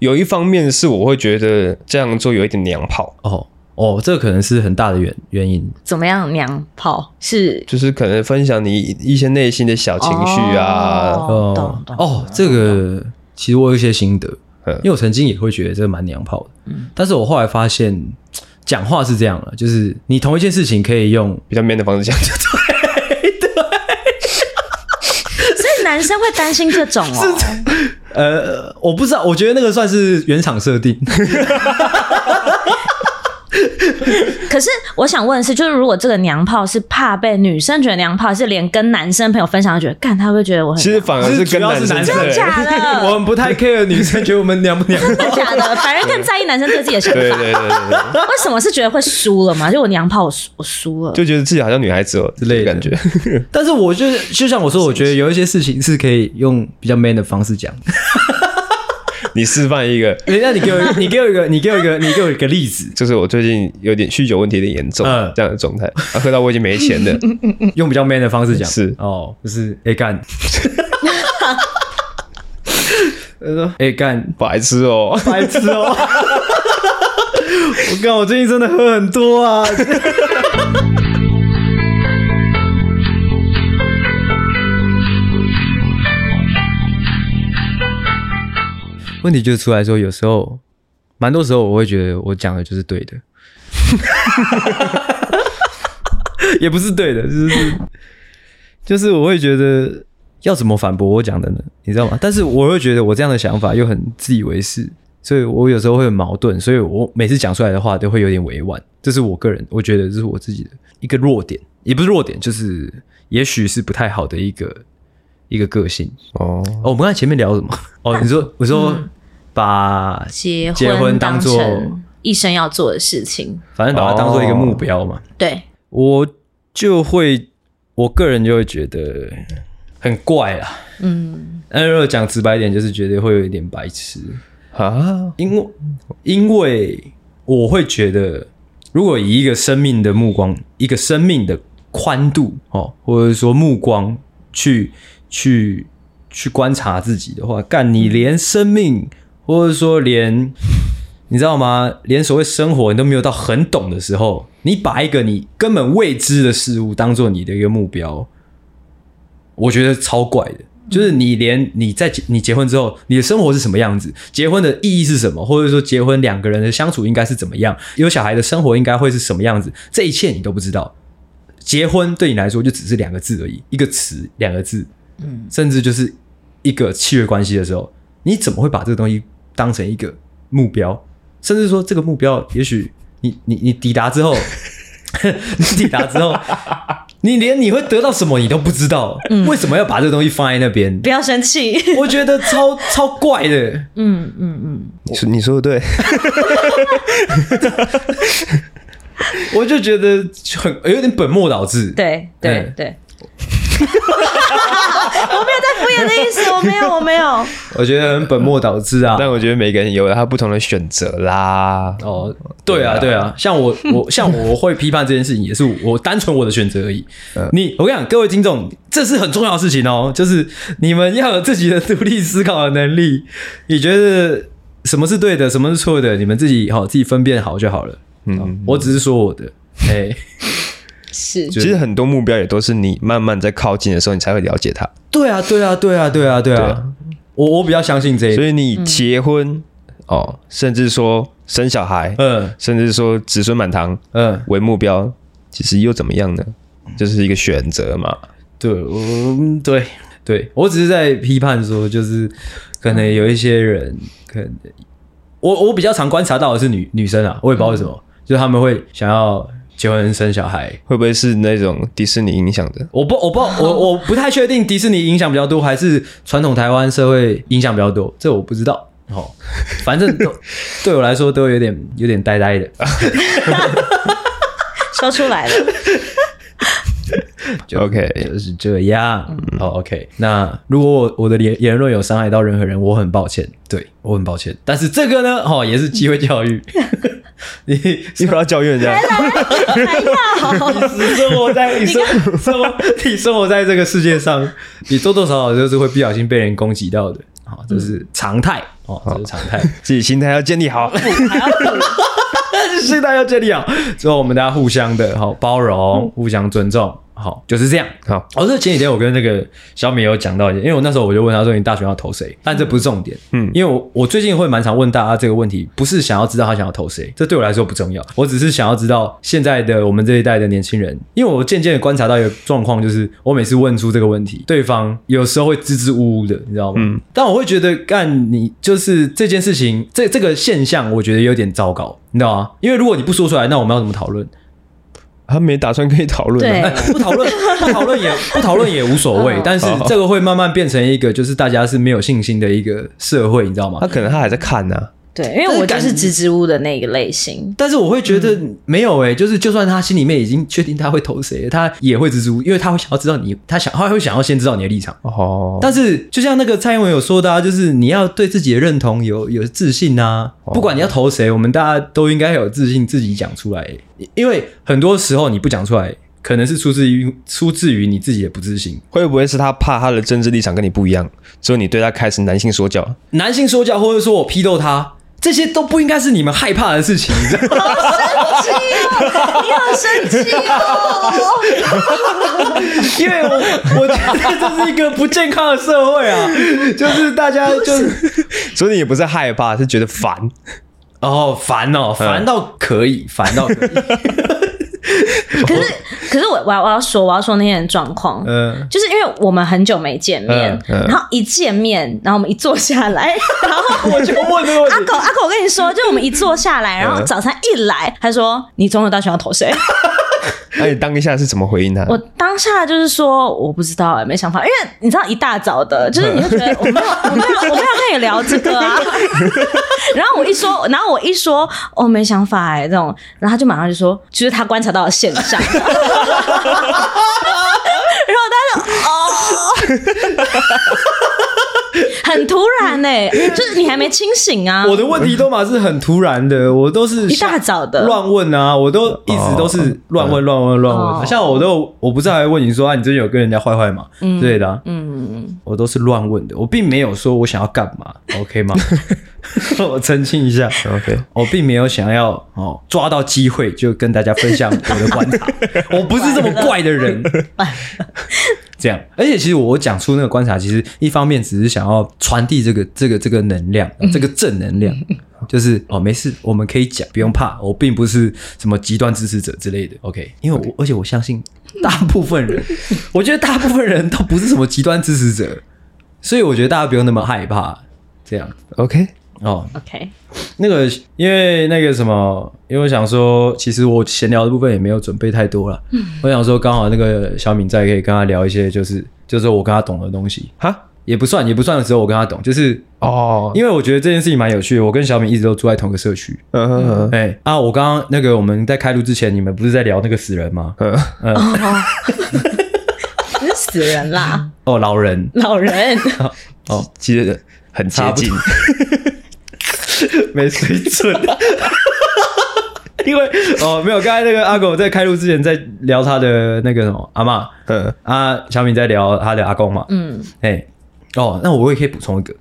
有一方面是我会觉得这样做有一点娘炮哦哦，这可能是很大的原原因。怎么样娘炮是？就是可能分享你一些内心的小情绪啊。哦，懂懂哦，这个其实我有一些心得，因为我曾经也会觉得这个蛮娘炮的，嗯，但是我后来发现讲话是这样了，就是你同一件事情可以用比较 man 的方式讲，对 对。所以男生会担心这种哦。呃，我不知道，我觉得那个算是原厂设定。可是我想问的是，就是如果这个娘炮是怕被女生觉得娘炮，是连跟男生朋友分享觉得，干他会觉得我很？其实反而是跟男生，真的假的？我们不太 care 女生觉得我们娘不娘？真的假的？反而更在意男生对自己的想法。对对对对对。为什么是觉得会输了嘛？就我娘炮，我输我输了，就觉得自己好像女孩子哦之类的感觉。但是我就是就像我说，我觉得有一些事情是可以用比较 man 的方式讲。你示范一个，那你给我，你给我一个，你给我一个，你给我一个例子，就是我最近有点酗酒问题有点严重，嗯，这样的状态，啊，喝到我已经没钱了，用比较 man 的方式讲，是。哦，就是哎干，他说哎干，白痴哦，白痴哦，我靠，我最近真的喝很多啊。问题就是出来说，有时候，蛮多时候我会觉得我讲的就是对的，也不是对的，就是就是我会觉得要怎么反驳我讲的呢？你知道吗？但是我会觉得我这样的想法又很自以为是，所以我有时候会很矛盾，所以我每次讲出来的话都会有点委婉。这是我个人，我觉得这是我自己的一个弱点，也不是弱点，就是也许是不太好的一个一个个性哦。哦，我们刚才前面聊什么？哦，你说，我说。嗯把结结婚当做一生要做的事情，反正把它当做一个目标嘛。对，我就会，我个人就会觉得很怪啊。嗯，那如果讲直白一点，就是觉得会有一点白痴啊。因为，因为我会觉得，如果以一个生命的目光，一个生命的宽度哦，或者说目光去去去观察自己的话，干你连生命。或者说，连你知道吗？连所谓生活你都没有到很懂的时候，你把一个你根本未知的事物当做你的一个目标，我觉得超怪的。就是你连你在结你结婚之后，你的生活是什么样子？结婚的意义是什么？或者说，结婚两个人的相处应该是怎么样？有小孩的生活应该会是什么样子？这一切你都不知道。结婚对你来说就只是两个字而已，一个词，两个字，嗯，甚至就是一个契约关系的时候，你怎么会把这个东西？当成一个目标，甚至说这个目标，也许你你你抵达之后，你抵达之后，你连你会得到什么你都不知道，嗯、为什么要把这个东西放在那边？不要生气，我觉得超超怪的。嗯嗯嗯，你说你说的对，我就觉得很有点本末倒置。对对对。我没有在敷衍的意思，我没有，我没有。我觉得很本末倒置啊！但我觉得每个人有他不同的选择啦。哦，对啊，对啊，像我，我 像我会批判这件事情，也是我单纯我的选择而已。你，我跟你讲，各位听众，这是很重要的事情哦，就是你们要有自己的独立思考的能力。你觉得什么是对的，什么是错的，你们自己好，自己分辨好就好了。嗯，我只是说我的，哎。是，其实很多目标也都是你慢慢在靠近的时候，你才会了解它。对啊，对啊，对啊，对啊，对啊。我我比较相信这一点。所以你结婚、嗯、哦，甚至说生小孩，嗯，甚至说子孙满堂，嗯，为目标，其实又怎么样呢？就是一个选择嘛。对，嗯，对，对，我只是在批判说，就是可能有一些人，可能我我比较常观察到的是女女生啊，我也不知道为什么，嗯、就是他们会想要。结婚生小孩会不会是那种迪士尼影响的？我不，我不，我我不太确定迪士尼影响比较多，还是传统台湾社会影响比较多，这我不知道。哦，反正都 对我来说都有点有点呆呆的，说出来了。就 OK，就是这样。嗯、哦，OK。那如果我我的言言论有伤害到任何人，我很抱歉，对我很抱歉。但是这个呢，哦，也是机会教育。你你不要教育人家，还要。你生活在你生生活你生活在这个世界上，你多多少少就是会不小心被人攻击到的，好，这是常态哦，这是常态，自己心态要建立好，心态要建立好，之后我们大家互相的好包容，互相尊重。好，就是这样。好，哦，这前几天我跟那个小米有讲到一点，因为我那时候我就问他说：“你大学要投谁？”但这不是重点。嗯，因为我我最近会蛮常问大家这个问题，不是想要知道他想要投谁，这对我来说不重要。我只是想要知道现在的我们这一代的年轻人，因为我渐渐的观察到一个状况，就是我每次问出这个问题，对方有时候会支支吾吾的，你知道吗？嗯。但我会觉得干你就是这件事情，这这个现象，我觉得有点糟糕，你知道吗？因为如果你不说出来，那我们要怎么讨论？他没打算跟你讨论，对，不讨论，不讨论也不讨论也无所谓。但是这个会慢慢变成一个，就是大家是没有信心的一个社会，你知道吗？他可能他还在看呢。对，因为我就是支支吾吾的那个类型。但是我会觉得没有哎，就是就算他心里面已经确定他会投谁，他也会支支吾吾，因为他会想要知道你，他想他会想要先知道你的立场。哦。但是就像那个蔡英文有说的，就是你要对自己的认同有有自信啊。不管你要投谁，我们大家都应该有自信，自己讲出来。因为很多时候你不讲出来，可能是出自于出自于你自己的不自信。会不会是他怕他的政治立场跟你不一样，所以你对他开始男性说教？男性说教，或者说我批斗他？这些都不应该是你们害怕的事情，你知道吗？好生气哦！你好生气哦！因为我我觉得这是一个不健康的社会啊，就是大家就是，所以你也不是害怕，是觉得烦哦，烦哦，烦到可以，烦到可以。可是，可是我我要我要说我要说那天的状况，嗯，就是因为我们很久没见面，然后一见面，然后我们一坐下来，然后我就问阿狗阿狗，我跟你说，就我们一坐下来，然后早餐一来，他说你中午大学要投谁？那你当下是怎么回应他？我当下就是说我不知道哎，没想法，因为你知道一大早的，就是你就觉得 我没有我没有我没有跟你聊这个啊。然后我一说，然后我一说哦没想法哎，这种，然后他就马上就说，就是他观察到了现象。然后他就哦。很突然呢、欸，就是你还没清醒啊！我的问题都嘛是很突然的，我都是一大早的乱问啊，我都一直都是乱问、乱问、乱问。像我都我不是还问你说啊，你最近有跟人家坏坏吗？嗯，之类的。嗯嗯，我都是乱问的，我并没有说我想要干嘛，OK 吗？我澄清一下，OK，我并没有想要哦抓到机会就跟大家分享我的观察，我不是这么怪的人。这样，而且其实我讲出那个观察，其实一方面只是想要传递这个这个这个能量，这个正能量，就是哦没事，我们可以讲，不用怕，我并不是什么极端支持者之类的，OK？因为我而且我相信大部分人，我觉得大部分人都不是什么极端支持者，所以我觉得大家不用那么害怕，这样，OK？哦，OK，那个，因为那个什么，因为我想说，其实我闲聊的部分也没有准备太多了。嗯，我想说，刚好那个小敏在，可以跟他聊一些，就是就是我跟他懂的东西。哈，也不算，也不算的时候，我跟他懂，就是哦，因为我觉得这件事情蛮有趣的。我跟小敏一直都住在同个社区。嗯嗯嗯。哎啊，我刚刚那个我们在开录之前，你们不是在聊那个死人吗？嗯嗯。不是死人啦。哦，老人。老人。哦，其实很接近。没水准，因为哦没有，刚才那个阿狗在开录之前在聊他的那个什么阿妈，嗯。啊小敏在聊他的阿公嘛，嗯。哎哦那我也可以补充一个，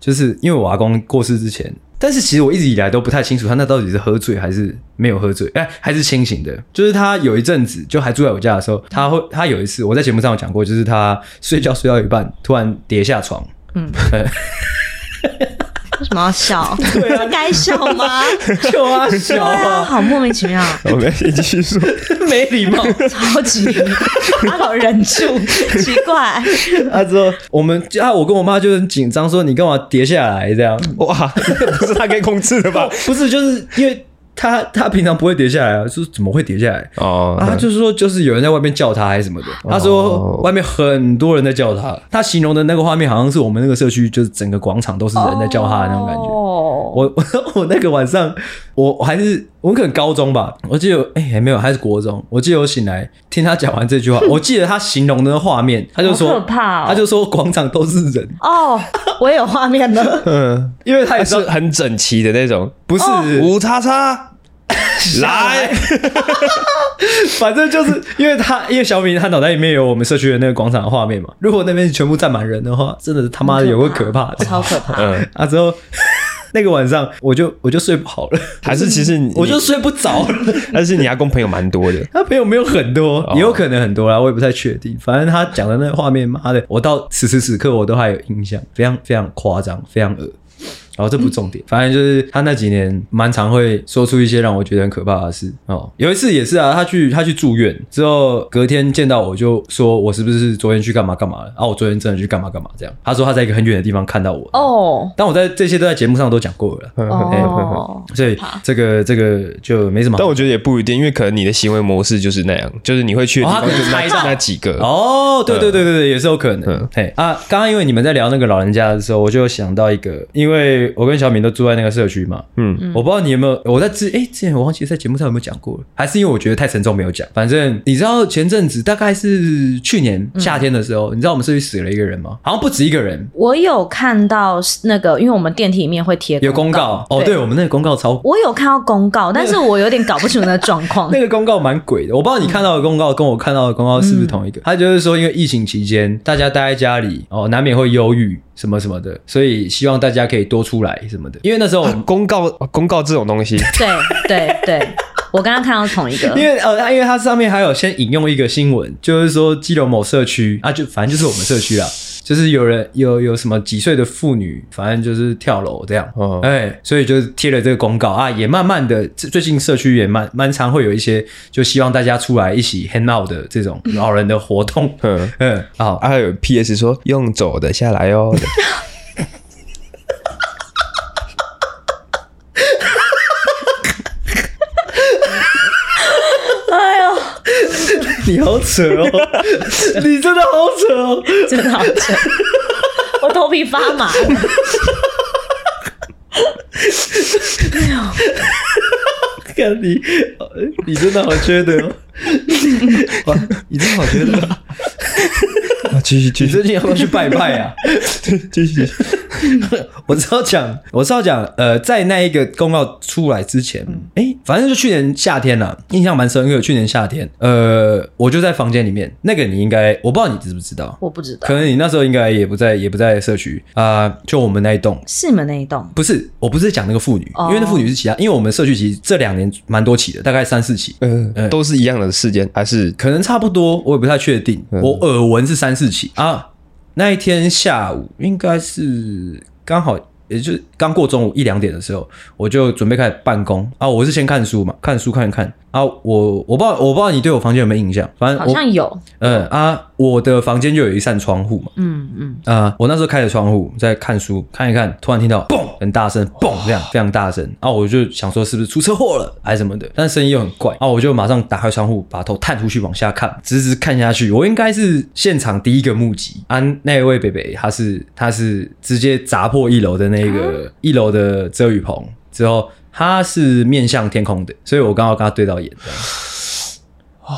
就是因为我阿公过世之前，但是其实我一直以来都不太清楚他那到底是喝醉还是没有喝醉，哎还是清醒的，就是他有一阵子就还住在我家的时候，他会他有一次我在节目上有讲过，就是他睡觉睡到一半突然跌下床，嗯。为什么要笑？对啊，该笑吗？就啊，笑啊，好莫名其妙。我们继续说，没礼貌，超级，他好忍住，奇怪。他说：“我们啊，我跟我妈就很紧张，说你干嘛跌下来这样？哇，不是他可以控制的吧？不是，就是因为。”他他平常不会跌下来啊，说怎么会跌下来？哦，他就是说，就是有人在外面叫他还是什么的。他说外面很多人在叫他，他形容的那个画面好像是我们那个社区，就是整个广场都是人在叫他的那种感觉。哦，我我 我那个晚上，我我还是我可能高中吧，我记得哎还没有，还是国中。我记得我醒来听他讲完这句话，我记得他形容的那个画面，他就说可怕，他就说广场都是人。哦，我也有画面了。嗯，因为他也是很整齐的那种，不是五叉叉。来，反正就是因为他，因为小敏他脑袋里面有我们社区的那个广场的画面嘛。如果那边全部站满人的话，真的是他妈的有个可怕的，超可怕。嗯，啊之后那个晚上我就我就睡不好了，还是其实你我就睡不着了。但是你阿公朋友蛮多的，他朋友没有很多，也有可能很多啦，我也不太确定。反正他讲的那个画面，妈的，我到此时此刻我都还有印象，非常非常夸张，非常恶。哦，这不是重点，反正就是他那几年蛮常会说出一些让我觉得很可怕的事。哦，有一次也是啊，他去他去住院之后，隔天见到我就说我是不是昨天去干嘛干嘛了？啊，我昨天真的去干嘛干嘛这样。他说他在一个很远的地方看到我。哦，但我在这些都在节目上都讲过了。哦，所以这个这个就没什么。但我觉得也不一定，因为可能你的行为模式就是那样，就是你会去的地方就那那几个。哦，对对对对对，也是有可能。嘿啊，刚刚因为你们在聊那个老人家的时候，我就想到一个，因为。我跟小敏都住在那个社区嘛，嗯，我不知道你有没有，我在之哎之前我忘记在节目上有没有讲过，还是因为我觉得太沉重没有讲。反正你知道前阵子大概是去年夏天的时候，你知道我们社区死了一个人吗？好像不止一个人。我有看到那个，因为我们电梯里面会贴有公告哦，对我们那个公告超，我有看到公告，但是我有点搞不清楚那个状况。那个公告蛮鬼的，我不知道你看到的公告跟我看到的公告是不是同一个？他就是说，因为疫情期间大家待在家里哦，难免会忧郁。什么什么的，所以希望大家可以多出来什么的，因为那时候公告公告这种东西，对对对，我刚刚看到同一个，因为呃，因为它上面还有先引用一个新闻，就是说基隆某社区啊，就反正就是我们社区啦。就是有人有有什么几岁的妇女，反正就是跳楼这样，哎、哦欸，所以就贴了这个公告。啊，也慢慢的，最近社区也蛮蛮常会有一些，就希望大家出来一起 hang out 的这种 老人的活动，嗯。嗯，好，还有 PS 说用走的下来哦。你好扯哦！你真的好扯哦！真的好扯，我头皮发麻。哎呦！看你，你真的好缺德哦！你真的好缺德。啊，继续继续，你最近要不要去拜拜啊？继续。我知道讲，我知道讲，呃，在那一个公告出来之前，哎、欸，反正就去年夏天了，印象蛮深刻。去年夏天，呃，我就在房间里面，那个你应该，我不知道你知不知道，我不知道，可能你那时候应该也不在，也不在社区啊、呃，就我们那一栋，是你们那一栋？不是，我不是讲那个妇女，哦、因为那妇女是其他，因为我们社区其实这两年蛮多起的，大概三四起，嗯、呃，都是一样的事件，还是？可能差不多，我也不太确定，嗯、我耳闻是三四四起啊。那一天下午应该是刚好。也就刚过中午一两点的时候，我就准备开始办公啊。我是先看书嘛，看书看看啊。我我不知道我不知道你对我房间有没有印象，反正好像有。嗯啊，我的房间就有一扇窗户嘛。嗯嗯啊，我那时候开着窗户在看书，看一看，突然听到嘣很大声，嘣这样非常大声啊。我就想说是不是出车祸了还是什么的，但声音又很怪啊。我就马上打开窗户，把头探出去往下看，直直看下去。我应该是现场第一个目击啊。那一位北北他是他是直接砸破一楼的那。那个一楼的遮雨棚之后，他是面向天空的，所以我刚好跟他对到眼。啊，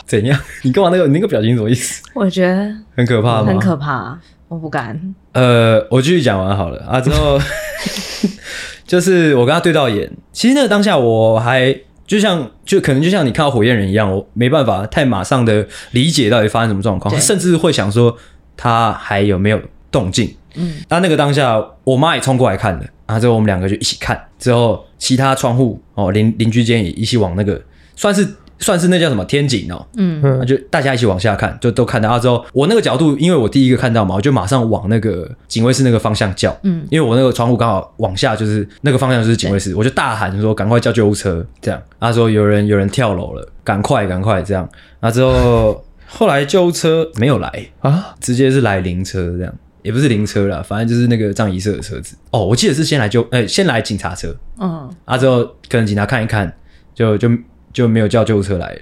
怎样？你干嘛那个？你那个表情什么意思？我觉得很可怕吗？很可怕，我不敢。呃，我继续讲完好了啊。之后 就是我跟他对到眼，其实那个当下我还就像就可能就像你看到火焰人一样，我没办法太马上的理解到底发生什么状况，甚至会想说他还有没有动静。嗯，那那个当下，我妈也冲过来看了，然后之后我们两个就一起看，之后其他窗户哦邻邻居间也一起往那个算是算是那叫什么天井哦，嗯，那就大家一起往下看，就都看到。啊之后我那个角度，因为我第一个看到嘛，我就马上往那个警卫室那个方向叫，嗯，因为我那个窗户刚好往下，就是那个方向就是警卫室，我就大喊说赶快叫救护车，这样。他说有人有人跳楼了，赶快赶快这样。啊之后 后来救护车没有来啊，直接是来灵车这样。也不是灵车啦，反正就是那个葬仪社的车子。哦，我记得是先来救，哎、欸，先来警察车。嗯。啊，之后可能警察看一看，就就就没有叫救护车来了，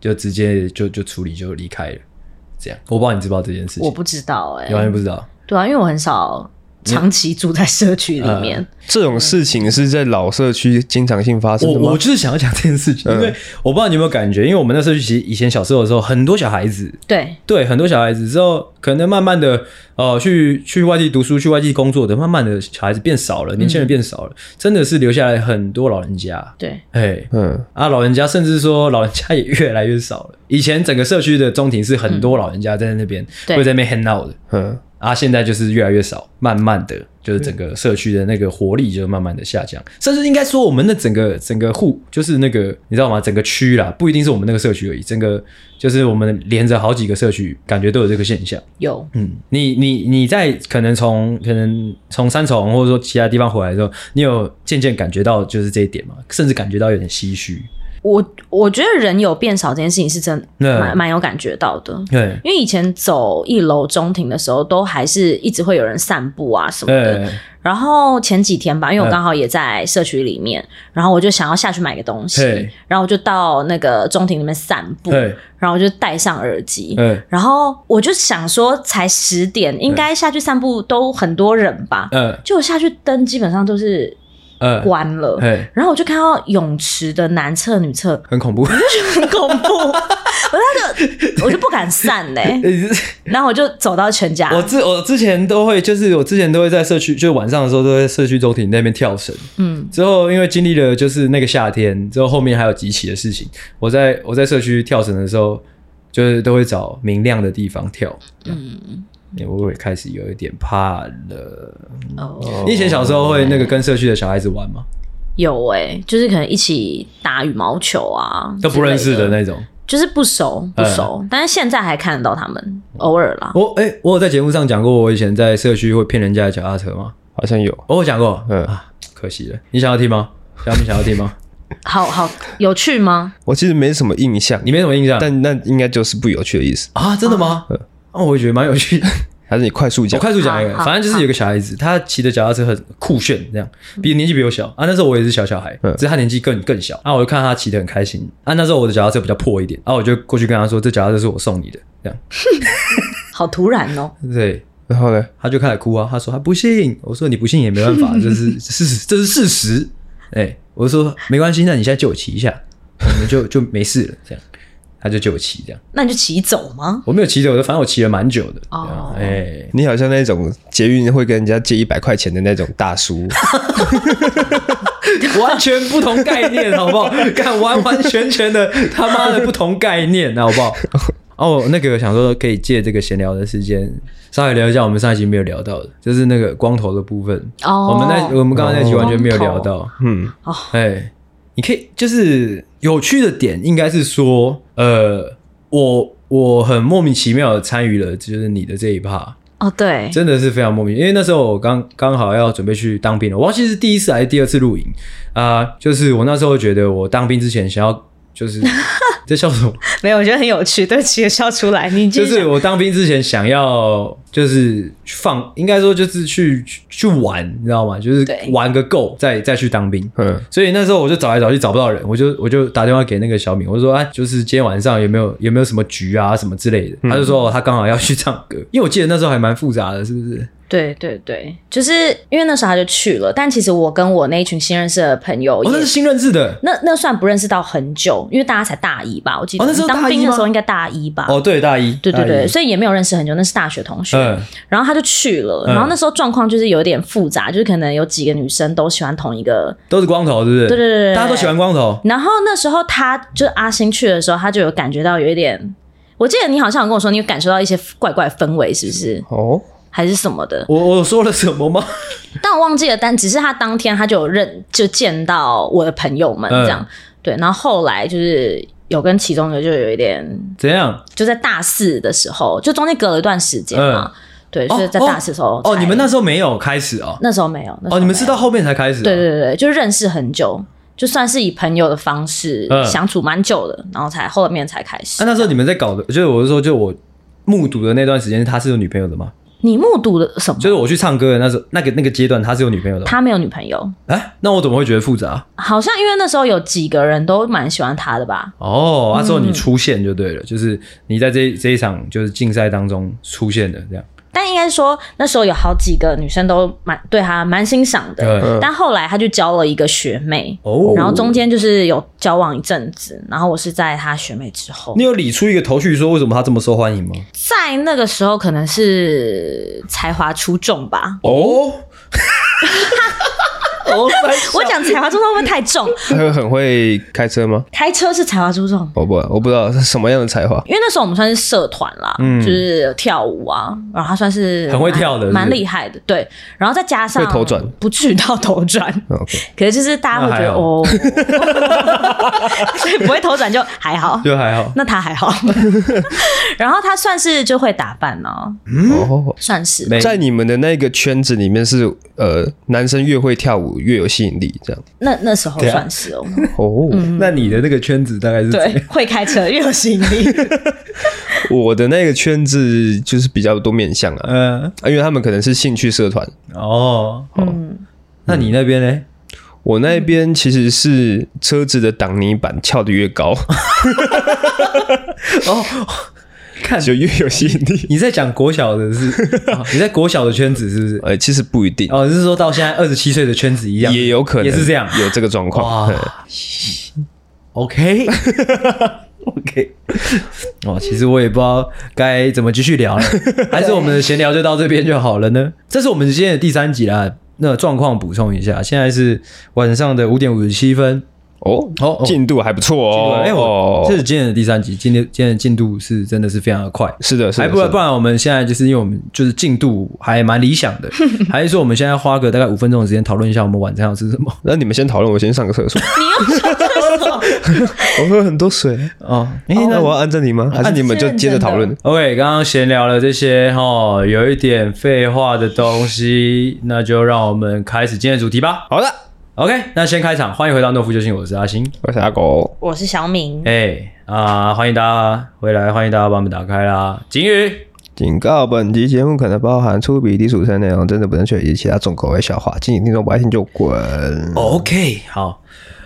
就直接就就处理就离开了。这样，我不知道你知不知道这件事情？我不知道、欸，哎，完全不知道。对啊，因为我很少。长期住在社区里面，这种事情是在老社区经常性发生的吗？我我就是想要讲这件事情，因为我不知道你有没有感觉，因为我们那社区其实以前小时候的时候，很多小孩子，对。对，很多小孩子之后，可能慢慢的哦，去去外地读书、去外地工作的，慢慢的小孩子变少了，年轻人变少了，真的是留下来很多老人家。对，哎，嗯。啊，老人家甚至说老人家也越来越少了。以前整个社区的中庭是很多老人家在那边会在那边 hang out 的，嗯。啊，现在就是越来越少，慢慢的就是整个社区的那个活力就慢慢的下降，甚至应该说我们的整个整个户就是那个你知道吗？整个区啦，不一定是我们那个社区而已，整个就是我们连着好几个社区，感觉都有这个现象。有，嗯，你你你在可能从可能从三重或者说其他地方回来的时候，你有渐渐感觉到就是这一点吗？甚至感觉到有点唏嘘。我我觉得人有变少这件事情是真蛮蛮有感觉到的，对，因为以前走一楼中庭的时候，都还是一直会有人散步啊什么的。然后前几天吧，因为我刚好也在社区里面，然后我就想要下去买个东西，然后我就到那个中庭里面散步，然后我就戴上耳机，然后我就想说，才十点，应该下去散步都很多人吧，嗯，就我下去灯基本上都是。关了，然后我就看到泳池的男厕、女厕很恐怖，我就觉得很恐怖，我那个我就不敢散嘞，然后我就走到全家。我之我之前都会，就是我之前都会在社区，就晚上的时候都在社区中庭那边跳绳。嗯，之后因为经历了就是那个夏天，之后后面还有几起的事情，我在我在社区跳绳的时候，就是都会找明亮的地方跳。嗯。我会开始有一点怕了。哦，你以前小时候会那个跟社区的小孩子玩吗？有哎、欸，就是可能一起打羽毛球啊，都不认识的那种，就是不熟不熟。嗯、但是现在还看得到他们，偶尔啦。我哎、欸，我有在节目上讲过，我以前在社区会骗人家的脚踏车吗？好像有，我有讲过。嗯啊，可惜了。你想要听吗？小米想要听吗？好好有趣吗？我其实没什么印象，你没什么印象，但那应该就是不有趣的意思啊？真的吗？嗯哦，我也觉得蛮有趣的，还是你快速讲？我快速讲一个，反正就是有个小孩子，他骑的脚踏车很酷炫，这样，比年纪比我小啊。那时候我也是小小孩，只是他年纪更更小啊。我就看他骑的很开心啊。那时候我的脚踏车比较破一点啊，我就过去跟他说：“这脚踏车是我送你的。”这样，好突然哦。对，然后呢，他就开始哭啊。他说他不信，我说你不信也没办法，这是事实，这是事实。哎，我就说没关系，那你现在借我骑一下，我们就就没事了，这样。他就借我骑这样，那你就骑走吗？我没有骑走，反正我骑了蛮久的。哦，哎、欸，你好像那种捷运会跟人家借一百块钱的那种大叔，完全不同概念，好不好？干完完全全的他妈的不同概念，好不好？哦，那个想说可以借这个闲聊的时间，稍微聊一下我们上一集没有聊到的，就是那个光头的部分。哦，我们那我们刚刚那集完全没有聊到。嗯，哦，哎、欸。你可以就是有趣的点，应该是说，呃，我我很莫名其妙的参与了，就是你的这一趴哦，对，真的是非常莫名，因为那时候我刚刚好要准备去当兵了，我忘记是第一次还是第二次露营啊、呃，就是我那时候觉得我当兵之前想要。就是 在笑什么？没有，我觉得很有趣，对不起，笑出来。你就是我当兵之前想要，就是放，应该说就是去去玩，你知道吗？就是玩个够，再再去当兵。嗯，所以那时候我就找来找去找不到人，我就我就打电话给那个小敏，我就说，哎，就是今天晚上有没有有没有什么局啊什么之类的？他就说他刚好要去唱歌，因为我记得那时候还蛮复杂的，是不是？对对对，就是因为那时候他就去了，但其实我跟我那一群新认识的朋友，哦，那是新认识的，那那算不认识到很久，因为大家才大一吧，我记得，哦，那时候当兵的时候应该大一吧，哦，对，大一，对对对，所以也没有认识很久，那是大学同学，嗯，然后他就去了，然后那时候状况就是有点复杂，就是可能有几个女生都喜欢同一个，都是光头，是不是？对对对对，大家都喜欢光头。然后那时候他就阿星去的时候，他就有感觉到有一点，我记得你好像有跟我说，你有感受到一些怪怪氛围，是不是？哦。还是什么的，我我说了什么吗？但我忘记了，但只是他当天他就有认就见到我的朋友们这样，嗯、对，然后后来就是有跟其中的就有一点怎样，就在大四的时候，就中间隔了一段时间嘛，嗯、对，所以在大四的时候哦，哦，你们那时候没有开始哦，那时候没有，哦，你们是到后面才开始、哦，对对对，就认识很久，就算是以朋友的方式相处蛮久的，然后才后面才开始。那、嗯、那时候你们在搞的，就是我是说，就我目睹的那段时间，他是有女朋友的吗？你目睹了什么？就是我去唱歌的那时候，那个那个阶段，他是有女朋友的。他没有女朋友。哎、欸，那我怎么会觉得复杂？好像因为那时候有几个人都蛮喜欢他的吧。哦，那时候你出现就对了，嗯、就是你在这这一场就是竞赛当中出现的这样。但应该说那时候有好几个女生都蛮对他蛮欣赏的，对但后来他就交了一个学妹，哦、然后中间就是有交往一阵子，然后我是在他学妹之后。你有理出一个头绪说为什么他这么受欢迎吗？在那个时候可能是才华出众吧。哦。我讲才华出众会不会太重？他会很会开车吗？开车是才华出众。我不，我不知道是什么样的才华。因为那时候我们算是社团啦，嗯，就是跳舞啊，然后他算是很会跳的，蛮厉害的。对，然后再加上会头转，不至于到头转。OK，可是就是大家会觉得哦，所以不会头转就还好，就还好。那他还好。然后他算是就会打扮呢，哦，算是在你们的那个圈子里面是呃，男生越会跳舞越有吸引力，这样。那那时候算是哦。哦，那你的那个圈子大概是对，会开车越有吸引力。我的那个圈子就是比较多面向啊，嗯，因为他们可能是兴趣社团哦。嗯，那你那边呢？我那边其实是车子的挡泥板翘得越高。哦。看就越有吸引力。你在讲国小的是？你在国小的圈子是不是？呃，其实不一定。哦，是说到现在二十七岁的圈子一样，也有可能也是这样，有这个状况。哇，OK，OK。哦，其实我也不知道该怎么继续聊了，还是我们的闲聊就到这边就好了呢？这是我们今天的第三集啦。那状况补充一下，现在是晚上的五点五十七分。哦，好，进度还不错哦。哎，我这是今天的第三集，今天今天的进度是真的是非常的快。是的，是的。还不然不然，我们现在就是因为我们就是进度还蛮理想的，还是说我们现在花个大概五分钟的时间讨论一下我们晚餐要吃什么？那你们先讨论，我先上个厕所。你要上厕所？我喝很多水哦。哎，那我要按着你吗？还是你们就接着讨论？OK，刚刚闲聊了这些哈，有一点废话的东西，那就让我们开始今天的主题吧。好的。OK，那先开场，欢迎回到诺夫救星，我是阿星，我是阿狗，我是小敏。哎啊，欢迎大家回来，欢迎大家把门打开啦。警语，警告：本集节目可能包含粗鄙、低俗的内容，真的不能学以及其他重口味笑话，敬请听众不爱听就滚。OK，好，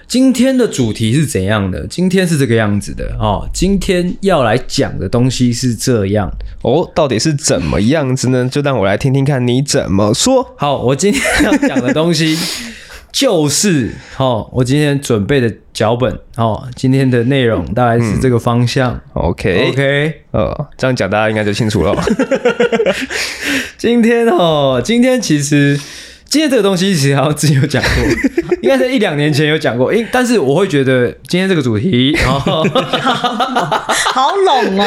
今天的主题是怎样的？今天是这个样子的哦。今天要来讲的东西是这样哦，到底是怎么样子呢？就让我来听听看你怎么说。好，我今天要讲的东西。就是哦，我今天准备的脚本哦，今天的内容大概是这个方向。嗯、OK OK，呃，这样讲大家应该就清楚了。今天哦，今天其实今天这个东西其实好像之前有讲过，应该是一两年前有讲过。诶，但是我会觉得今天这个主题哦，好冷哦。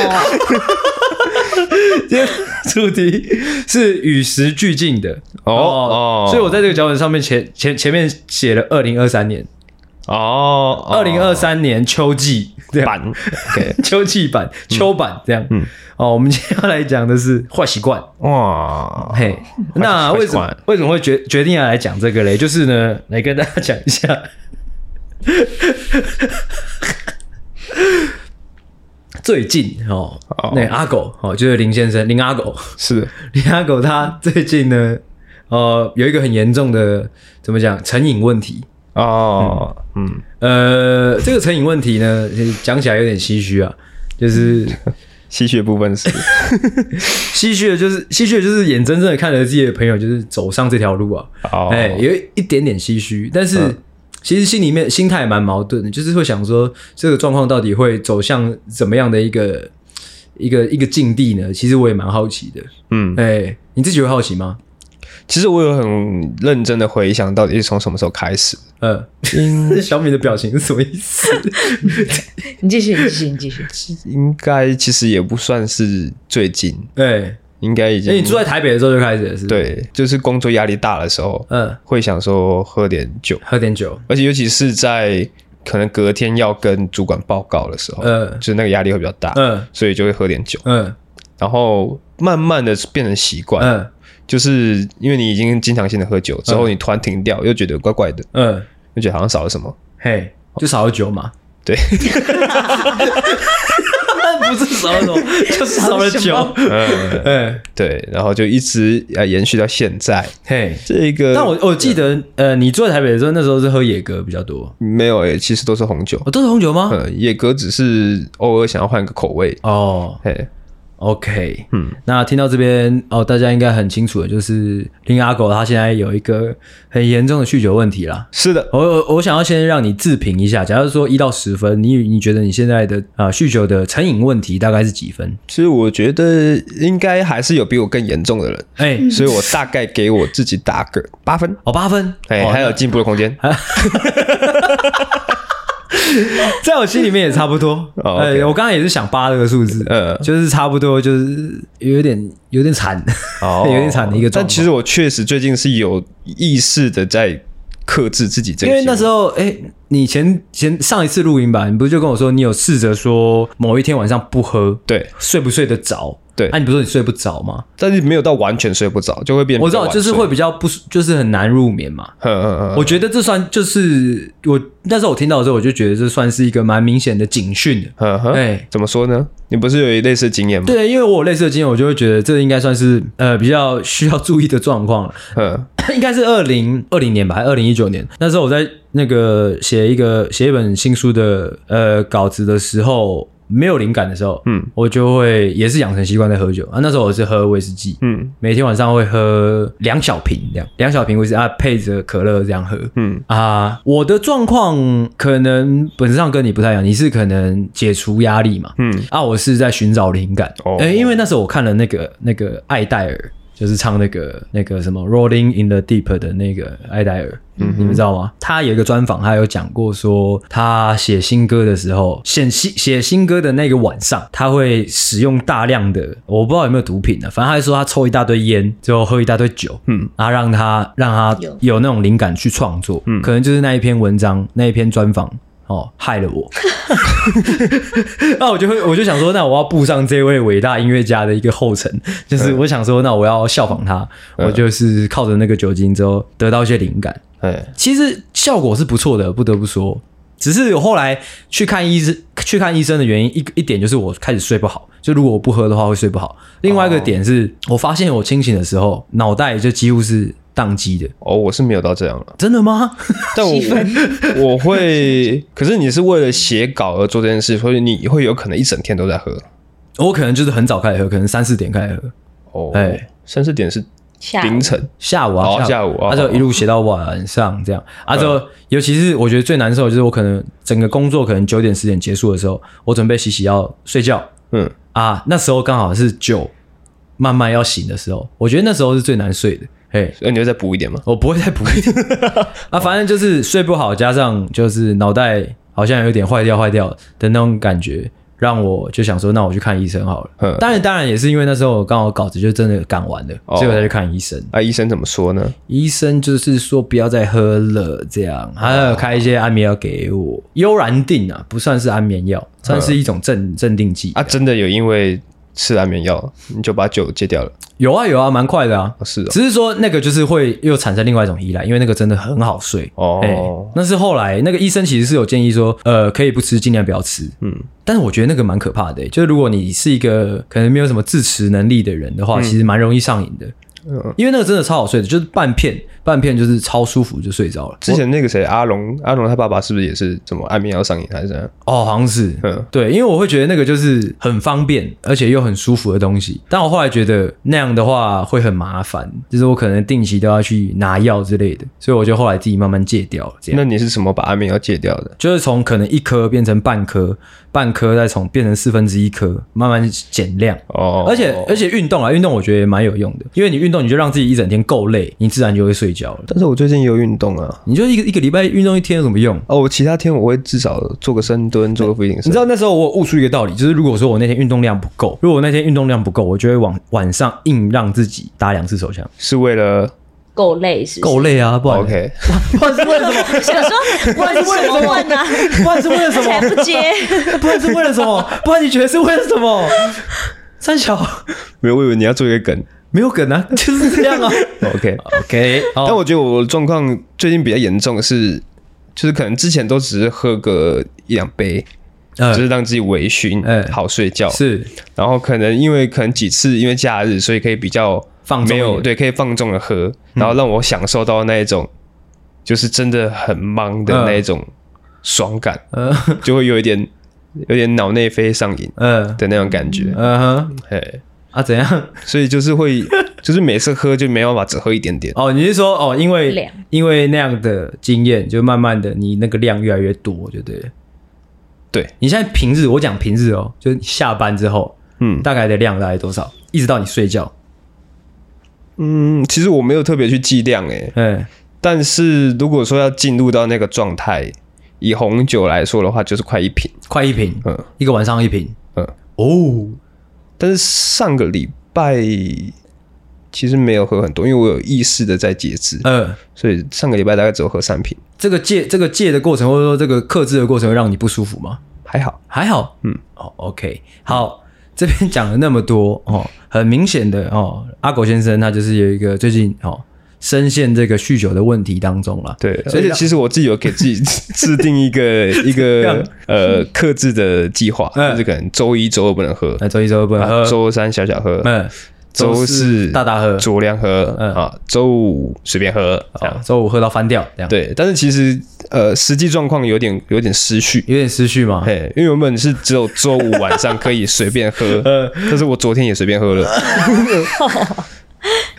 今天主题是与时俱进的哦哦，所以我在这个脚本上面前前前面写了二零二三年哦，二零二三年秋季版，对，秋季版秋版这样，嗯，哦，我们今天要来讲的是坏习惯。哇，嘿，那为什么为什么会决决定要来讲这个嘞？就是呢，来跟大家讲一下。最近哦，那阿狗哦，就是林先生林阿狗。是。林阿狗，他最近呢，呃，有一个很严重的怎么讲成瘾问题哦，嗯呃，这个成瘾问题呢，讲起来有点唏嘘啊，就是 唏嘘的部分是 唏嘘的，就是唏嘘的，就是眼睁睁的看着自己的朋友就是走上这条路啊，哎，有一点点唏嘘，但是。其实心里面心态蛮矛盾的，就是会想说这个状况到底会走向怎么样的一个一个一个境地呢？其实我也蛮好奇的。嗯，哎、欸，你自己会好奇吗？其实我有很认真的回想，到底是从什么时候开始？嗯，嗯 小米的表情是什么意思？你继续，你继续，你继续。应该其实也不算是最近。对。应该已经。你住在台北的时候就开始了，是？对，就是工作压力大的时候，嗯，会想说喝点酒，喝点酒，而且尤其是在可能隔天要跟主管报告的时候，嗯，就是那个压力会比较大，嗯，所以就会喝点酒，嗯，然后慢慢的变成习惯，嗯，就是因为你已经经常性的喝酒之后，你突然停掉，又觉得怪怪的，嗯，又觉得好像少了什么，嘿，就少了酒嘛，对。不是少了什么，就是少了酒。嗯，对对，然后就一直啊延续到现在。嘿，这个，但我我记得，呃，你住在台北的时候，那时候是喝野格比较多。没有诶，其实都是红酒。都是红酒吗？嗯，野格只是偶尔想要换个口味。哦，嘿，OK，嗯，那听到这边哦，大家应该很清楚的，就是林阿狗他现在有一个很严重的酗酒问题啦。是的，我我我想要先让你自评一下，假如说一到十分，你你觉得你现在的啊酗酒的成瘾问题大概是几分？其实我觉得应该还是有比我更严重的人，哎、欸，所以我大概给我自己打个八分哦，八分，哎、欸，还有进步的空间。在我心里面也差不多。Oh, okay. 我刚刚也是想八这个数字，呃，就是差不多，就是有点有点惨，oh, 有点惨的一个状态。但其实我确实最近是有意识的在克制自己这个，因为那时候，哎、欸，你前前上一次录音吧，你不是就跟我说，你有试着说某一天晚上不喝，对，睡不睡得着？对，那、啊、你不是说你睡不着吗？但是没有到完全睡不着，就会变。我知道，就是会比较不，就是很难入眠嘛。呵呵呵，我觉得这算就是我那时候我听到的时候，我就觉得这算是一个蛮明显的警讯的。呵呵，哎，怎么说呢？你不是有一类似的经验吗？对，因为我有类似的经验，我就会觉得这应该算是呃比较需要注意的状况了。嗯，应该是二零二零年吧，还是二零一九年？那时候我在那个写一个写一本新书的呃稿子的时候。没有灵感的时候，嗯，我就会也是养成习惯在喝酒。啊。那时候我是喝威士忌，嗯，每天晚上会喝两小瓶这样，两小瓶威士忌啊，配着可乐这样喝，嗯。啊。我的状况可能本质上跟你不太一样，你是可能解除压力嘛，嗯。啊，我是在寻找灵感，哦，哎，因为那时候我看了那个那个艾戴尔。就是唱那个那个什么《Rolling in the Deep》的那个艾戴尔，嗯，你们知道吗？他有一个专访，他有讲过说，他写新歌的时候，写新写新歌的那个晚上，他会使用大量的，我不知道有没有毒品呢，反正他就说他抽一大堆烟，最后喝一大堆酒，嗯，然后让他让他有那种灵感去创作，嗯，可能就是那一篇文章，那一篇专访。哦，害了我。那我就会，我就想说，那我要步上这位伟大音乐家的一个后尘，就是我想说，那我要效仿他，我就是靠着那个酒精之后得到一些灵感。哎，其实效果是不错的，不得不说。只是我后来去看医生，去看医生的原因一一点就是我开始睡不好，就如果我不喝的话会睡不好。另外一个点是我发现我清醒的时候，脑袋就几乎是。宕机的哦，我是没有到这样了，真的吗？但我 我会，可是你是为了写稿而做这件事，所以你会有可能一整天都在喝。我可能就是很早开始喝，可能三四点开始喝。哦，哎，三四点是凌晨下午啊，哦、下午啊，就一路写到晚上这样。啊，就尤其是我觉得最难受就是我可能整个工作可能九点十点结束的时候，我准备洗洗要睡觉。嗯啊，那时候刚好是酒慢慢要醒的时候，我觉得那时候是最难睡的。嘿，那你会再补一点吗？我不会再补一点 啊，反正就是睡不好，加上就是脑袋好像有点坏掉、坏掉的那种感觉，让我就想说，那我去看医生好了。嗯，当然，当然也是因为那时候我刚好稿子就真的赶完了，所以我才去看医生。那医生怎么说呢？医生就是说不要再喝了，这样，还有开一些安眠药给我，悠然定啊，不算是安眠药，算是一种镇镇定剂啊。真的有因为吃安眠药你就把酒戒掉了？有啊有啊，蛮快的啊，是的，只是说那个就是会又产生另外一种依赖，因为那个真的很好睡哦、欸。那是后来那个医生其实是有建议说，呃，可以不吃，尽量不要吃。嗯，但是我觉得那个蛮可怕的、欸，就是如果你是一个可能没有什么自持能力的人的话，嗯、其实蛮容易上瘾的。嗯，因为那个真的超好睡的，就是半片半片就是超舒服就睡着了。之前那个谁阿龙阿龙他爸爸是不是也是怎么安眠药上瘾还是怎样？哦，好像是。嗯，对，因为我会觉得那个就是很方便而且又很舒服的东西，但我后来觉得那样的话会很麻烦，就是我可能定期都要去拿药之类的，所以我就后来自己慢慢戒掉了。这样。那你是什么把安眠药戒掉的？就是从可能一颗变成半颗，半颗再从变成四分之一颗，慢慢减量。哦，而且而且运动啊，运动我觉得也蛮有用的，因为你运动。你就让自己一整天够累，你自然就会睡觉了。但是我最近也有运动啊，你就一个一个礼拜运动一天有什么用？哦，我其他天我会至少做个深蹲，做个俯卧撑。你知道那时候我悟出一个道理，就是如果说我那天运动量不够，如果我那天运动量不够，我就会往晚上硬让自己打两次手枪，是为了够累是，是？够累啊，不然 OK，不然是为了什么？想说不然是为了什么呢？不然是为了什么？不接，不然是为了什么？不然你觉得是为了什么？三小没有，我以为你要做一个梗。没有梗啊，就是这样啊。OK OK，但我觉得我的状况最近比较严重的是，就是可能之前都只是喝个一两杯，呃、就是让自己微醺，嗯、好睡觉。是，然后可能因为可能几次因为假日，所以可以比较放没有对，可以放纵的喝，然后让我享受到那一种就是真的很忙的那一种爽感，呃、就会有一点有点脑内啡上瘾，嗯。的那种感觉，嗯哼，嘿，啊怎样？所以就是会，就是每次喝就没办法只喝一点点。哦，你是说哦，因为因为那样的经验，就慢慢的你那个量越来越多，就对。对，你现在平日，我讲平日哦，就是下班之后，嗯，大概的量大概多少？一直到你睡觉。嗯，其实我没有特别去计量诶，嗯，但是如果说要进入到那个状态，以红酒来说的话，就是快一瓶，快一瓶，嗯，一个晚上一瓶，嗯，哦，但是上个礼拜其实没有喝很多，因为我有意识的在节制，嗯，所以上个礼拜大概只有喝三瓶。这个戒这个戒的过程，或者说这个克制的过程，会让你不舒服吗？还好，还好，嗯，哦，OK，好。这边讲了那么多哦，很明显的哦，阿狗先生他就是有一个最近哦深陷这个酗酒的问题当中了。对，所以其实我自己有给自己 制定一个 一个呃克制的计划，就是可能周一周二不能喝，那周一周二不能喝，周三小小喝，嗯。周四大大喝，酌量喝，嗯啊，周五随便喝，这样，周五喝到翻掉，这样。对，但是其实呃，实际状况有点有点失序，有点失序嘛。嘿，因为原本是只有周五晚上可以随便喝，但是我昨天也随便喝了。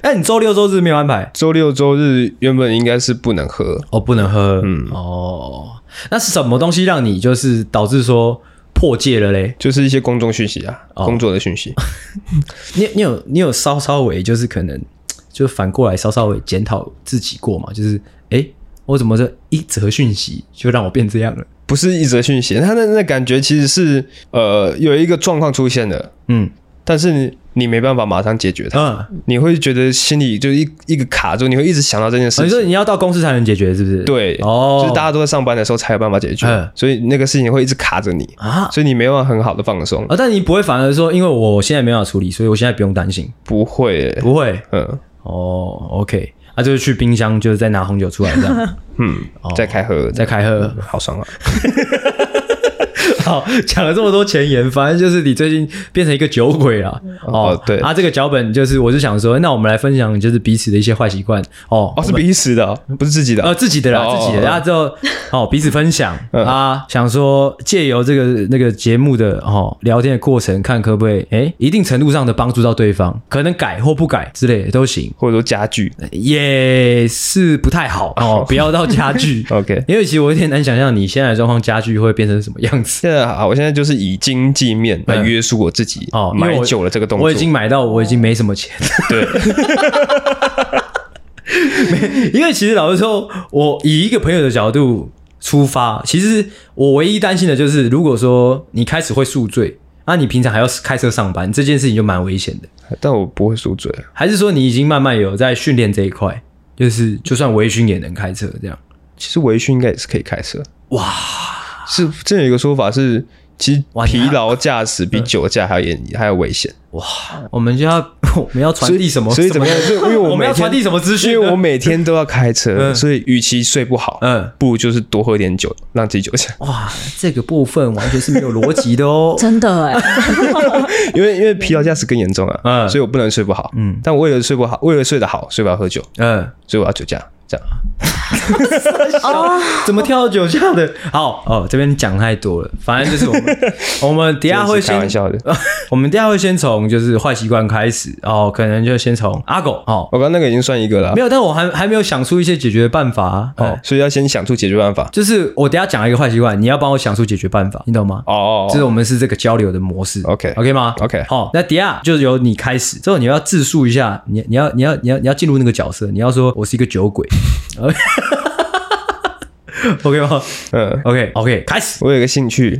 哎，你周六周日没有安排？周六周日原本应该是不能喝，哦，不能喝，嗯，哦，那是什么东西让你就是导致说？破戒了嘞，就是一些公众讯息啊，哦、工作的讯息。你你有你有稍稍微就是可能就反过来稍稍微检讨自己过嘛？就是哎、欸，我怎么这一则讯息就让我变这样了？不是一则讯息，他的那感觉其实是呃有一个状况出现的，嗯。但是你没办法马上解决它，嗯，你会觉得心里就一一个卡住，你会一直想到这件事情。你说你要到公司才能解决，是不是？对，哦，就是大家都在上班的时候才有办法解决，嗯，所以那个事情会一直卡着你啊，所以你没办法很好的放松。啊。但你不会反而说，因为我现在没办法处理，所以我现在不用担心。不会，不会，嗯，哦，OK，那就是去冰箱，就是再拿红酒出来这样，嗯，再开喝，再开喝，好爽啊。好，讲了这么多前言，反正就是你最近变成一个酒鬼了哦。对，啊，这个脚本就是，我是想说，那我们来分享就是彼此的一些坏习惯哦。哦，是彼此的，不是自己的，呃，自己的啦，自己的。然后之后，哦，彼此分享啊，想说借由这个那个节目的哦聊天的过程，看可不可以哎一定程度上的帮助到对方，可能改或不改之类的都行，或者说加剧也是不太好哦，不要到加剧。OK，因为其实我有点难想象你现在的状况家具会变成什么样子。现在好，我现在就是以经济面来约束我自己哦，买酒了这个动作，我已经买到，我已经没什么钱。对，没，因为其实老实说，我以一个朋友的角度出发，其实我唯一担心的就是，如果说你开始会宿醉，那你平常还要开车上班，这件事情就蛮危险的。但我不会宿醉，还是说你已经慢慢有在训练这一块，就是就算微醺也能开车这样？其实微醺应该也是可以开车。哇！是，这有一个说法是，其实疲劳驾驶比酒驾还要严，还要危险。哇，我们就要我们要传递什么？所以怎么样？因为我 们要传递什么资讯？因为我每天都要开车，所以与其睡不好，嗯，不如就是多喝点酒，让自己酒驾。哇，这个部分完全是没有逻辑的哦，真的哎。因为因为疲劳驾驶更严重啊，嗯，所以我不能睡不好，嗯，但我为了睡不好，为了睡得好，所以我要喝酒，嗯，所以我要酒驾。这样 哦，怎么跳到酒驾的？好哦，这边讲太多了。反正就是我们，我们等下会先开玩笑的。我们等下会先从就是坏习惯开始哦，可能就先从阿狗哦。我刚刚那个已经算一个了，没有，但我还还没有想出一些解决的办法哦，所以要先想出解决办法。就是我等下讲一个坏习惯，你要帮我想出解决办法，你懂吗？哦，就是我们是这个交流的模式。OK，OK 吗？OK，好，那等下就是由你开始，之后你要自述一下，你你要你要你要你要进入那个角色，你要说我是一个酒鬼。OK 吗？嗯，OK OK，开始。我有个兴趣，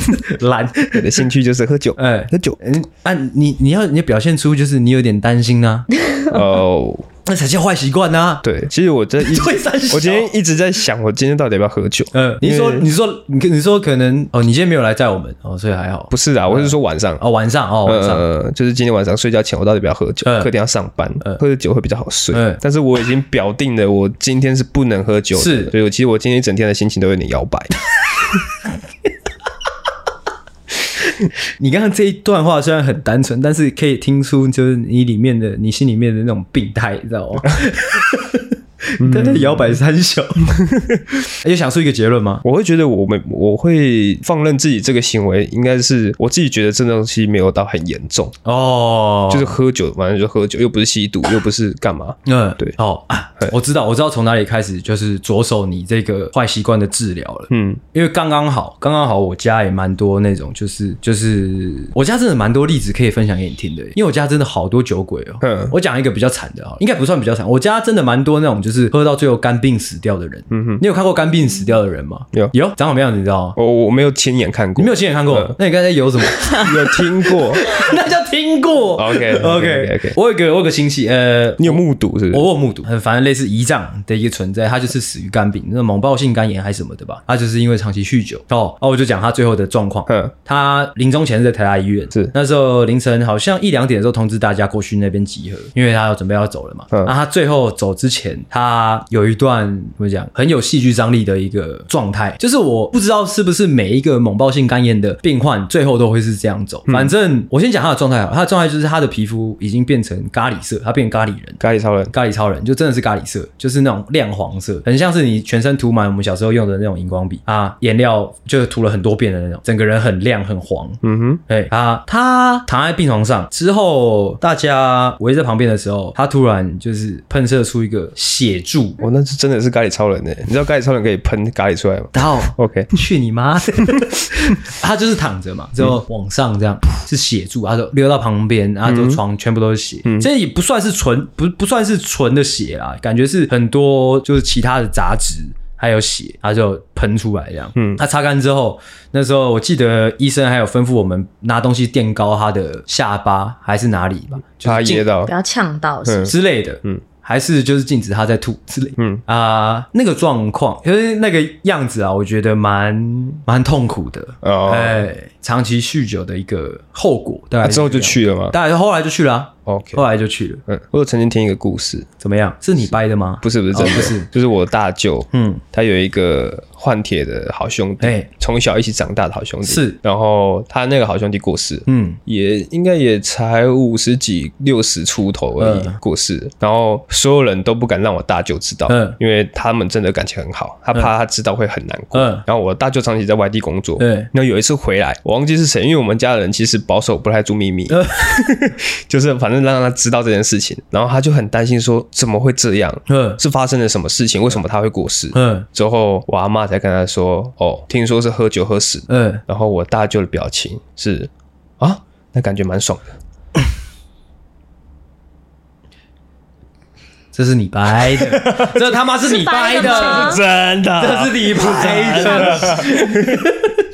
懒，我的兴趣就是喝酒。哎，喝酒。嗯，啊，你你要你要表现出就是你有点担心啊。哦。那才叫坏习惯呢。对，其实我在 一，我今天一直在想，我今天到底要不要喝酒？嗯，你说，你说，你你说可能哦，你今天没有来载我们哦，所以还好。不是啊，我是说晚上哦，晚上哦，晚上，就是今天晚上睡觉前，我到底要不要喝酒？客厅要上班，喝酒会比较好睡。但是我已经表定了，我今天是不能喝酒的，是，所以我其实我今天一整天的心情都有点摇摆。你刚刚这一段话虽然很单纯，但是可以听出就是你里面的你心里面的那种病态，你知道吗？在那摇摆三小，有想出一个结论吗？我会觉得我们我会放任自己这个行为，应该是我自己觉得这东西没有到很严重哦，就是喝酒，反正就喝酒，又不是吸毒，又不是干嘛。嗯，对哦 啊，我知道，我知道从哪里开始，就是着手你这个坏习惯的治疗了。嗯，因为刚刚好，刚刚好，我家也蛮多那种，就是就是我家真的蛮多例子可以分享给你听的，因为我家真的好多酒鬼哦。嗯，我讲一个比较惨的啊，应该不算比较惨，我家真的蛮多那种就是喝到最后肝病死掉的人。嗯哼，你有看过肝病死掉的人吗？有有，长什么样子你知道吗？我我没有亲眼看过，你没有亲眼看过？那你刚才有什么？有听过？那叫听过。OK OK OK。我有个我有个亲戚，呃，你有目睹是不是？我有目睹，反正类似胰脏的一个存在，他就是死于肝病，那猛暴性肝炎还是什么的吧？他就是因为长期酗酒哦。哦，我就讲他最后的状况。嗯，他临终前是在台大医院，是那时候凌晨好像一两点的时候通知大家过去那边集合，因为他要准备要走了嘛。嗯，那他最后走之前，他有一段怎么讲，很有戏剧张力的一个状态，就是我不知道是不是每一个猛暴性肝炎的病患最后都会是这样走。反正我先讲他的状态啊，他的状态就是他的皮肤已经变成咖喱色，他变咖喱人，咖喱超人，咖喱超人就真的是咖喱色，就是那种亮黄色，很像是你全身涂满我们小时候用的那种荧光笔啊，颜料就是涂了很多遍的那种，整个人很亮很黄。嗯哼，哎啊，他躺在病床上之后，大家围在旁边的时候，他突然就是喷射出一个血柱，哦，那是真的是咖喱超人呢？你知道咖喱超人可以喷咖喱出来吗？然后，OK，去你妈！他就是躺着嘛，之后往上这样是血柱，他就溜到旁边，然后就床全部都是血，嗯，这也不算是纯不不算是纯的血啦，感觉是很多就是其他的杂质。还有血，它就喷出来这样。嗯，他擦干之后，那时候我记得医生还有吩咐我们拿东西垫高他的下巴还是哪里吧，怕噎到，不要呛到是之类的。嗯，还是就是禁止他在吐之类。嗯啊，那个状况，因为那个样子啊，我觉得蛮蛮痛苦的。哦，哎，长期酗酒的一个后果。对啊之后就去了嘛，当然后来就去了啊。OK，后来就去了。嗯，我有曾经听一个故事，怎么样？是你掰的吗？不是，不是，真的不是，就是我大舅，嗯，他有一个换铁的好兄弟，从小一起长大的好兄弟。是，然后他那个好兄弟过世，嗯，也应该也才五十几、六十出头而已过世。然后所有人都不敢让我大舅知道，嗯，因为他们真的感情很好，他怕他知道会很难过。嗯，然后我大舅长期在外地工作，对，那有一次回来，我忘记是谁，因为我们家人其实保守，不太住秘密，就是反正。让他知道这件事情，然后他就很担心，说怎么会这样？嗯，是发生了什么事情？为什么他会过世？嗯，之后我阿妈才跟他说：“哦，听说是喝酒喝死。”嗯，然后我大舅的表情是啊，那感觉蛮爽的。这是你掰的，这他妈是你掰的，是真的，这是你掰的，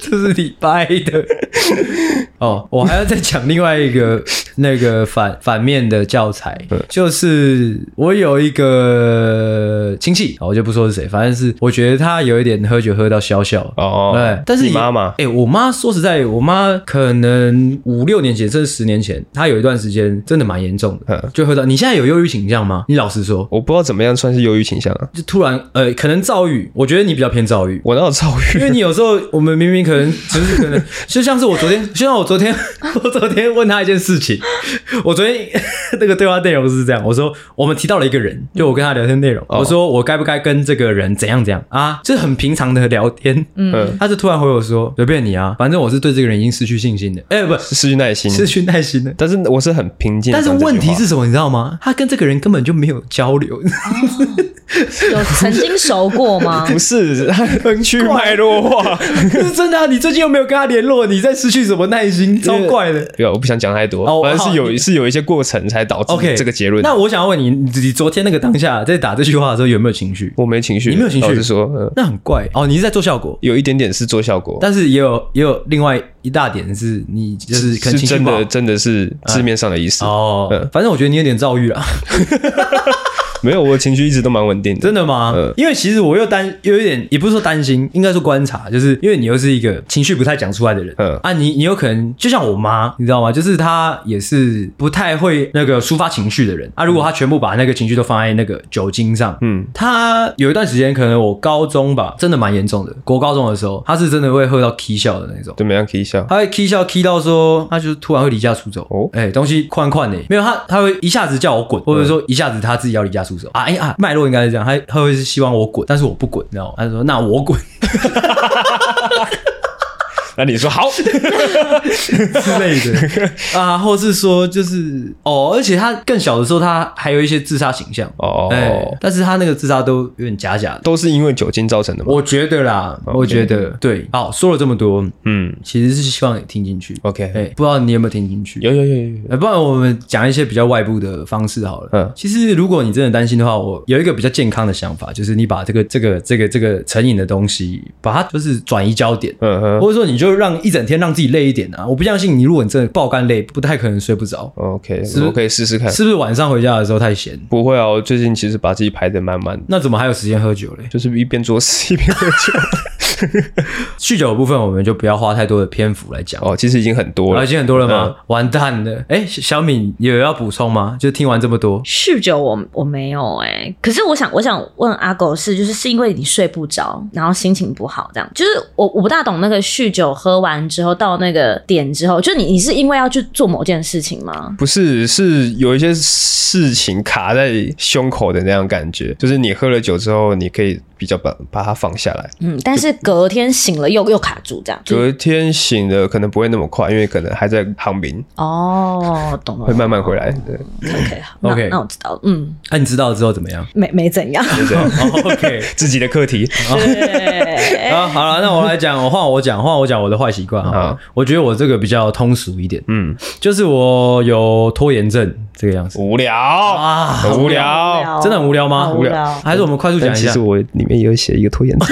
这是你掰的。哦，我还要再讲另外一个那个反反面的教材，就是我有一个亲戚，我就不说是谁，反正是我觉得他有一点喝酒喝到消笑哦，对，但是你妈妈，哎，我妈说实在，我妈可能五六年前甚至十年前，她有一段时间真的蛮严重的，就喝到。你现在有忧郁倾向吗？你老实说，我不知道怎么样算是忧郁倾向啊，就突然呃，可能躁郁，我觉得你比较偏躁郁，我哪有躁郁？因为你有时候我们明明可能只是可能 就像是我昨天，就像我。昨天 我昨天问他一件事情，我昨天 那个对话内容是这样，我说我们提到了一个人，就我跟他聊天内容，我说我该不该跟这个人怎样怎样啊？这很平常的聊天，嗯，他就突然回我说随便你啊，反正我是对这个人已经失去信心的，哎，不是，失去耐心，失去耐心的，但是我是很平静。但是问题是什么？你知道吗？他跟这个人根本就没有交流，有曾经熟过吗？不是，分区脉络化，是真的。啊你最近又没有跟他联络，你在失去什么耐心？超怪的，不要，我不想讲太多。反正是有是有一些过程才导致这个结论。那我想要问你，你昨天那个当下在打这句话的时候有没有情绪？我没情绪，你没有情绪。老实说，那很怪哦。你是在做效果，有一点点是做效果，但是也有也有另外一大点是你就是真的真的是字面上的意思哦。反正我觉得你有点躁郁了。没有，我的情绪一直都蛮稳定的。真的吗？嗯，因为其实我又担，又有一点，也不是说担心，应该说观察，就是因为你又是一个情绪不太讲出来的人。嗯啊，你你有可能就像我妈，你知道吗？就是她也是不太会那个抒发情绪的人。啊，如果她全部把那个情绪都放在那个酒精上，嗯，她有一段时间，可能我高中吧，真的蛮严重的。国高中的时候，她是真的会喝到 K 笑的那种。怎么样 K 笑？她会 K 笑 K 到说，她就突然会离家出走。哦，哎，东西宽宽的，没有她，她会一下子叫我滚，或者说一下子她自己要离家出啊，哎呀，脉络应该是这样，他他会是希望我滚，但是我不滚，你知道吗？他说那我滚。那你说好之类的 啊，或是说就是哦，而且他更小的时候，他还有一些自杀倾向哦，但是他那个自杀都有点假假的，都是因为酒精造成的吗？我觉得啦，我觉得对。好，说了这么多，嗯，其实是希望你听进去。OK，哎，不知道你有没有听进去？有有有有。不然我们讲一些比较外部的方式好了。嗯，其实如果你真的担心的话，我有一个比较健康的想法，就是你把这个这个这个这个成瘾的东西，把它就是转移焦点，嗯哼，或者说你。就让一整天让自己累一点啊！我不相信你，如果你真的爆肝累，不太可能睡不着。OK，是不是我可以试试看？是不是晚上回家的时候太闲？不会啊，我最近其实把自己排得满满的。那怎么还有时间喝酒嘞？就是一边做事一边喝酒。酗酒的部分我们就不要花太多的篇幅来讲哦。其实已经很多了，已经很多了吗？完蛋了！哎，小敏有要补充吗？就听完这么多，酗酒我我没有哎。可是我想我想问阿狗是，就是是因为你睡不着，然后心情不好这样？就是我我不大懂那个酗酒喝完之后到那个点之后，就你你是因为要去做某件事情吗？不是，是有一些事情卡在胸口的那样感觉，就是你喝了酒之后，你可以。比较把把它放下来，嗯，但是隔天醒了又又卡住这样，隔天醒了可能不会那么快，因为可能还在航明。哦，懂了，会慢慢回来，对，OK 好，OK，那我知道了，嗯，那你知道了之后怎么样？没没怎样，，OK，自己的课题，对，啊，好了，那我来讲，我换我讲，换我讲我的坏习惯哈，我觉得我这个比较通俗一点，嗯，就是我有拖延症这个样子，无聊。啊，无聊，真的很无聊吗？无聊，还是我们快速讲一下，其实我里面。也有写一个拖延症，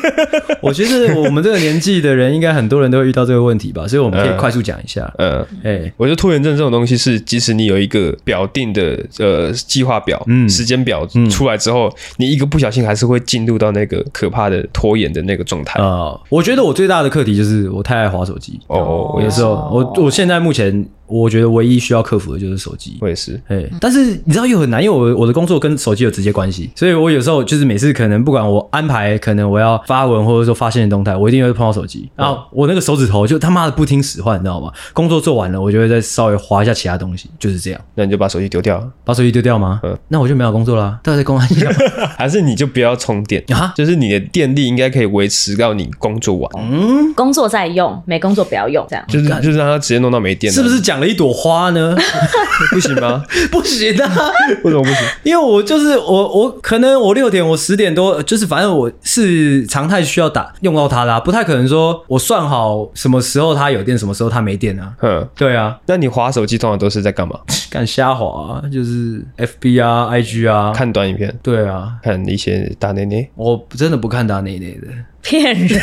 我觉得我们这个年纪的人，应该很多人都会遇到这个问题吧，所以我们可以快速讲一下。嗯，哎，我觉得拖延症这种东西是，即使你有一个表定的呃计划表、嗯。时间表出来之后，你一个不小心还是会进入到那个可怕的拖延的那个状态。啊。我觉得我最大的课题就是我太爱滑手机。哦，有时候我我现在目前。我觉得唯一需要克服的就是手机，我也是。哎，但是你知道又很难，因为我我的工作跟手机有直接关系，所以我有时候就是每次可能不管我安排，可能我要发文或者说发现的动态，我一定会碰到手机，然后我那个手指头就他妈的不听使唤，你知道吗？工作做完了，我就会再稍微划一下其他东西，就是这样。那你就把手机丢掉，把手机丢掉吗？嗯，那我就没有工作了。到底在工作 还是你就不要充电啊？就是你的电力应该可以维持到你工作完。嗯，工作在用，没工作不要用，这样。就是就是让它直接弄到没电。是不是讲了一朵花呢？不行吗？不行啊！为什么不行？因为我就是我，我可能我六点，我十点多，就是反正我是常态需要打用到它啦，不太可能说我算好什么时候它有电，什么时候它没电啊。嗯，对啊。那你滑手机通常都是在干嘛？干瞎滑啊，就是 FB 啊、IG 啊，看短影片。对啊，看一些大内内。我真的不看大内内的，骗人，骗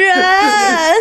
人。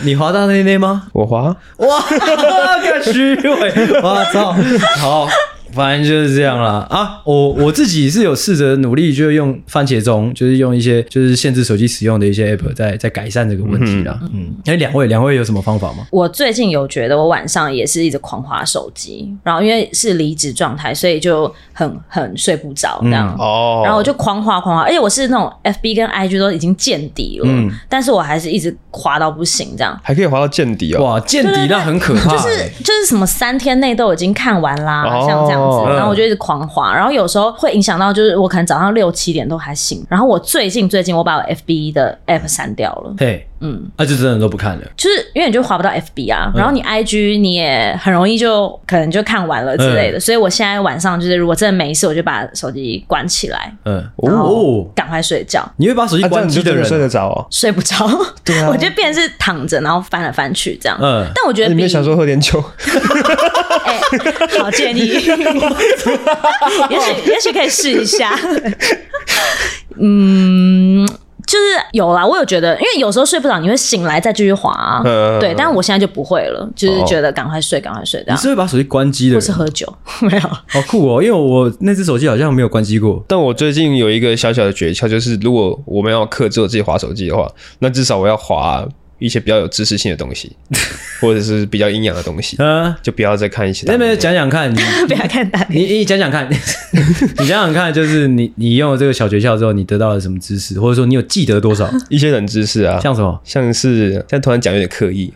你滑到内内吗？我滑。哇，个虚伪！我操，好。反正就是这样啦啊！我我自己是有试着努力，就是用番茄钟，就是用一些就是限制手机使用的一些 app，在在改善这个问题啦。嗯，哎、嗯，两位两位有什么方法吗？我最近有觉得我晚上也是一直狂滑手机，然后因为是离职状态，所以就很很睡不着这样。哦、嗯，然后我就狂滑狂滑，而且我是那种 FB 跟 IG 都已经见底了，嗯，但是我还是一直滑到不行，这样还可以滑到见底哦。哇，见底那很可怕，就是就是什么三天内都已经看完啦，哦、像这样。然后我就一直狂滑，然后有时候会影响到，就是我可能早上六七点都还醒。然后我最近最近我把我 FB 的 app 删掉了。嘿，嗯，那就真的都不看了，就是因为你就滑不到 FB 啊，然后你 IG 你也很容易就可能就看完了之类的。所以我现在晚上就是如果真的没事，我就把手机关起来，嗯，哦，赶快睡觉。你会把手机关机的人睡得着哦？睡不着，对啊，我就变成是躺着，然后翻来翻去这样。嗯，但我觉得你没想说喝点酒？哎，好建议。也许也许可以试一下，嗯，就是有啦。我有觉得，因为有时候睡不着，你会醒来再继续滑啊。对，但是我现在就不会了，就是觉得赶快睡，赶快睡。这样。你是会把手机关机的？不是喝酒，没有。好酷哦，因为我那只手机好像没有关机过。但我最近有一个小小的诀窍，就是如果我们要克制我自己滑手机的话，那至少我要滑。一些比较有知识性的东西，或者是比较营养的东西，嗯，就不要再看一些。那边讲讲看，不要看大你你讲讲看，你讲讲看，就是你你用了这个小诀窍之后，你得到了什么知识，或者说你有记得多少一些冷知识啊？像什么？像是现在突然讲有点刻意，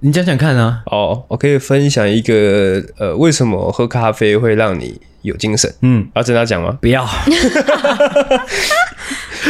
你讲讲看啊。哦，我可以分享一个呃，为什么喝咖啡会让你有精神？嗯，要真的讲吗？不要。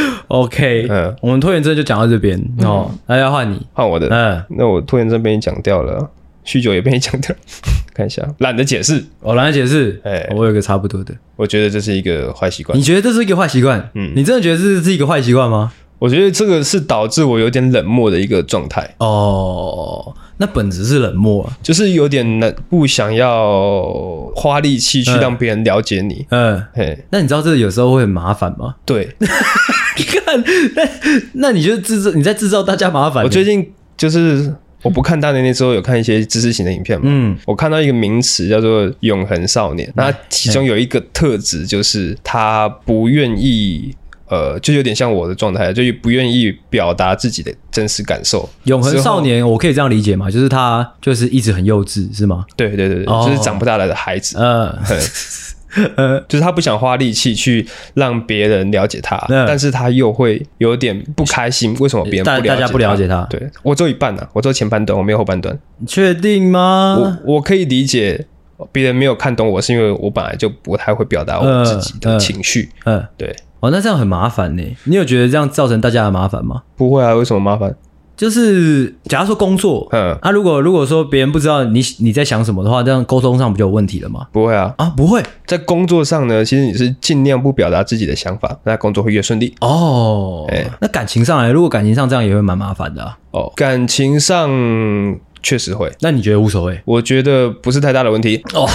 OK，嗯，我们拖延症就讲到这边哦。那要换你，换我的。嗯，那我拖延症被你讲掉了，酗酒也被你讲掉。看一下，懒得解释，我懒得解释。哎，我有个差不多的，我觉得这是一个坏习惯。你觉得这是一个坏习惯？嗯，你真的觉得这是一个坏习惯吗？我觉得这个是导致我有点冷漠的一个状态。哦。那本质是冷漠，啊就是有点难，不想要花力气去让别人了解你。嗯，嘿，那你知道这个有时候会很麻烦吗？对，你看，那那你就制造你在制造大家麻烦。我最近就是我不看大年龄之后，有看一些知识型的影片嘛。嗯，我看到一个名词叫做“永恒少年”，那其中有一个特质就是他不愿意。呃，就有点像我的状态，就不愿意表达自己的真实感受。永恒少年，我可以这样理解吗？就是他就是一直很幼稚，是吗？对对对对，哦、就是长不大来的孩子。嗯，呃，就是他不想花力气去让别人了解他，嗯、但是他又会有点不开心。为什么别人不了解他？大家不了解他？对，我做一半呢、啊，我做前半段，我没有后半段。你确定吗？我我可以理解别人没有看懂我，是因为我本来就不太会表达我自己的情绪。嗯，嗯对。哦，那这样很麻烦呢。你有觉得这样造成大家的麻烦吗？不会啊，为什么麻烦？就是假如说工作，嗯，啊，如果如果说别人不知道你你在想什么的话，这样沟通上不就有问题了吗？不会啊，啊，不会。在工作上呢，其实你是尽量不表达自己的想法，那工作会越顺利。哦，哎，那感情上来，如果感情上这样也会蛮麻烦的啊。哦，感情上。确实会，那你觉得无所谓？我觉得不是太大的问题。哦，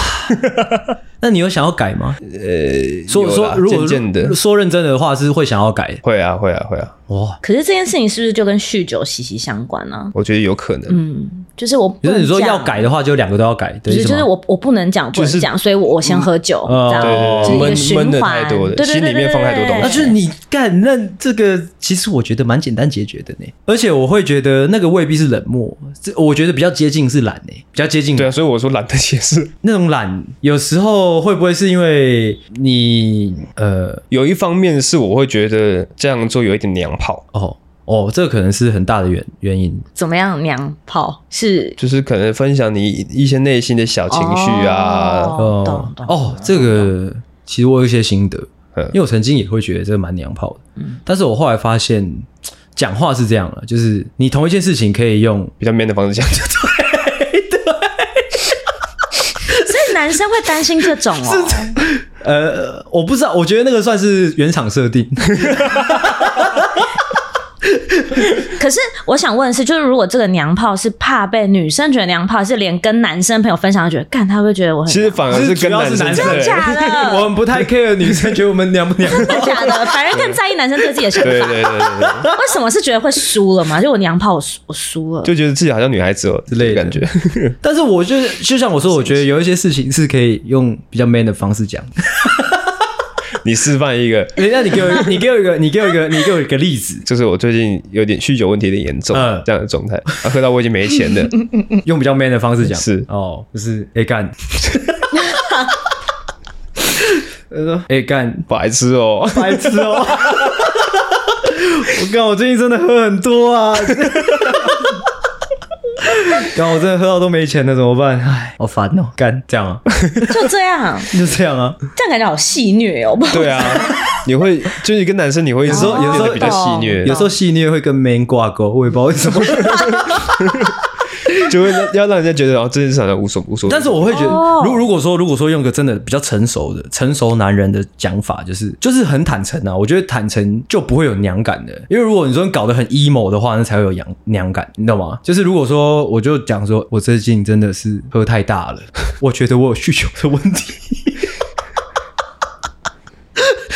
那你有想要改吗？呃，说说，如果渐渐的说认真的话，是会想要改？会啊，会啊，会啊。哇！可是这件事情是不是就跟酗酒息息相关呢？我觉得有可能。嗯，就是我，就是你说要改的话，就两个都要改。对，就是我我不能讲，不能讲，所以我我先喝酒，这样对对对，闷闷的太多的，心里面放太多东西。那就是你干，那这个其实我觉得蛮简单解决的呢。而且我会觉得那个未必是冷漠，这我觉得比较接近是懒呢，比较接近。对啊，所以我说懒得解释。那种懒有时候会不会是因为你呃，有一方面是我会觉得这样做有一点娘炮哦。哦，这个可能是很大的原原因。怎么样，娘炮是？就是可能分享你一些内心的小情绪啊。哦，哦，这个其实我有一些心得，因为我曾经也会觉得这个蛮娘炮的。嗯，但是我后来发现，讲话是这样了，就是你同一件事情可以用比较 man 的方式讲，对对。所以男生会担心这种哦。呃，我不知道，我觉得那个算是原厂设定。可是我想问的是，就是如果这个娘炮是怕被女生觉得娘炮，是连跟男生朋友分享觉得，干他会，觉得我很……其实反而是跟男生真的假的？我们不太 care 女生觉得我们娘不娘，真的假的？反而更在意男生对自己的想法。对对对对，为什么是觉得会输了嘛？就我娘炮，我输我输了，就觉得自己好像女孩子哦之类的感觉。但是我就是就像我说，我觉得有一些事情是可以用比较 man 的方式讲。你示范一个，人家你给我，你给我一个，你给我一个，你给我一个例子，就是我最近有点酗酒问题的严重，这样的状态，啊，喝到我已经没钱了，用比较 man 的方式讲，是。哦，就是哎干，他说哎干，白痴哦，白痴哦，我靠，我最近真的喝很多啊。刚我真的喝到都没钱了，怎么办？哎，好烦哦！干这样啊？就这样？就这样啊？这样感觉好戏虐哦！对啊，你会就是你跟男生，你会有时候有时候比较戏虐，有时候戏虐会跟 man 挂钩，我也不知道为什么。就会要让人家觉得哦，这件事好像无所无所谓。但是我会觉得，如如果说如果说用个真的比较成熟的成熟男人的讲法，就是就是很坦诚啊。我觉得坦诚就不会有娘感的，因为如果你说你搞得很 emo 的话，那才会有娘娘感，你懂吗？就是如果说我就讲说我最近真的是喝太大了，我觉得我有酗酒的问题，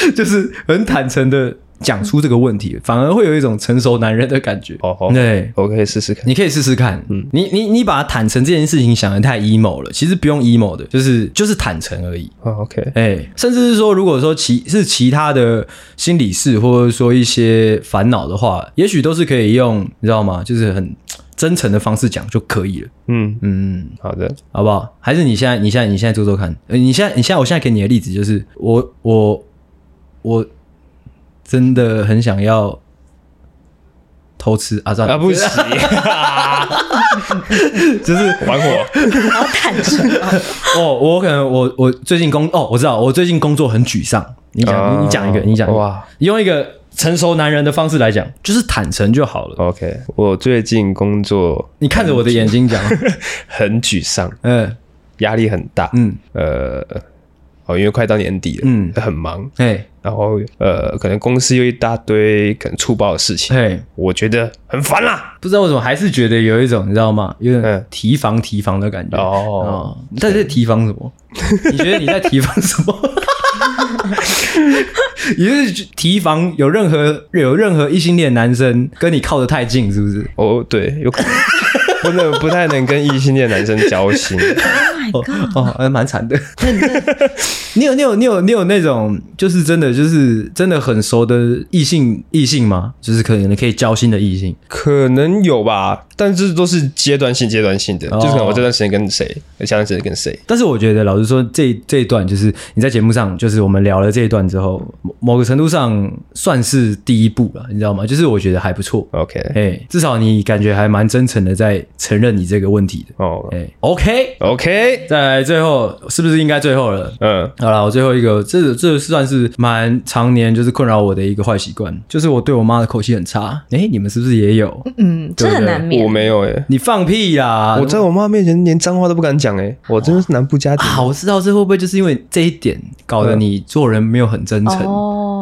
就是很坦诚的。讲出这个问题，反而会有一种成熟男人的感觉。哦，对，我可以试试看。你可以试试看。嗯，你你你把坦诚这件事情想得太 emo 了，其实不用 emo 的，就是就是坦诚而已。哦，OK，哎，甚至是说，如果说其是其他的心理事，或者说一些烦恼的话，也许都是可以用，你知道吗？就是很真诚的方式讲就可以了。嗯嗯，好的，好不好？还是你现在你现在你现在做做看。呃，你现在你现在我现在给你的例子就是我我我真的很想要偷吃啊！不行，就是玩火，好坦诚哦。我可能我我最近工哦，我知道我最近工作很沮丧。你讲你讲一个，你讲哇，用一个。成熟男人的方式来讲，就是坦诚就好了。OK，我最近工作，你看着我的眼睛讲，很沮丧，嗯，压力很大，嗯，呃，哦，因为快到年底了，嗯，很忙，哎，然后呃，可能公司又一大堆可能粗暴的事情，哎，我觉得很烦啦，不知道为什么，还是觉得有一种你知道吗？有点提防提防的感觉哦。你在提防什么？你觉得你在提防什么？也是提防有任何有任何异性恋男生跟你靠得太近，是不是？哦，对，有可能不能不太能跟异性恋男生交心。Oh my god！哦，还蛮惨的。你有你有你有你有那种就是真的就是真的很熟的异性异性吗？就是可能可以交心的异性，可能有吧。但是都是阶段性阶段性的，就是可能我这段时间跟谁，下段时间跟谁。但是我觉得老实说，这这一段就是你在节目上，就是我们聊了这一段之后，某个程度上算是第一步了，你知道吗？就是我觉得还不错。OK，哎，至少你感觉还蛮真诚的在承认你这个问题的。哦，哎，OK OK，再来最后是不是应该最后了？嗯，好了，我最后一个，这这算是蛮常年就是困扰我的一个坏习惯，就是我对我妈的口气很差。哎，你们是不是也有？嗯，这很难免。我没有哎，你放屁呀！我在我妈面前连脏话都不敢讲哎，我真的是南部家庭。啊，我知道这会不会就是因为这一点搞得你做人没有很真诚哦，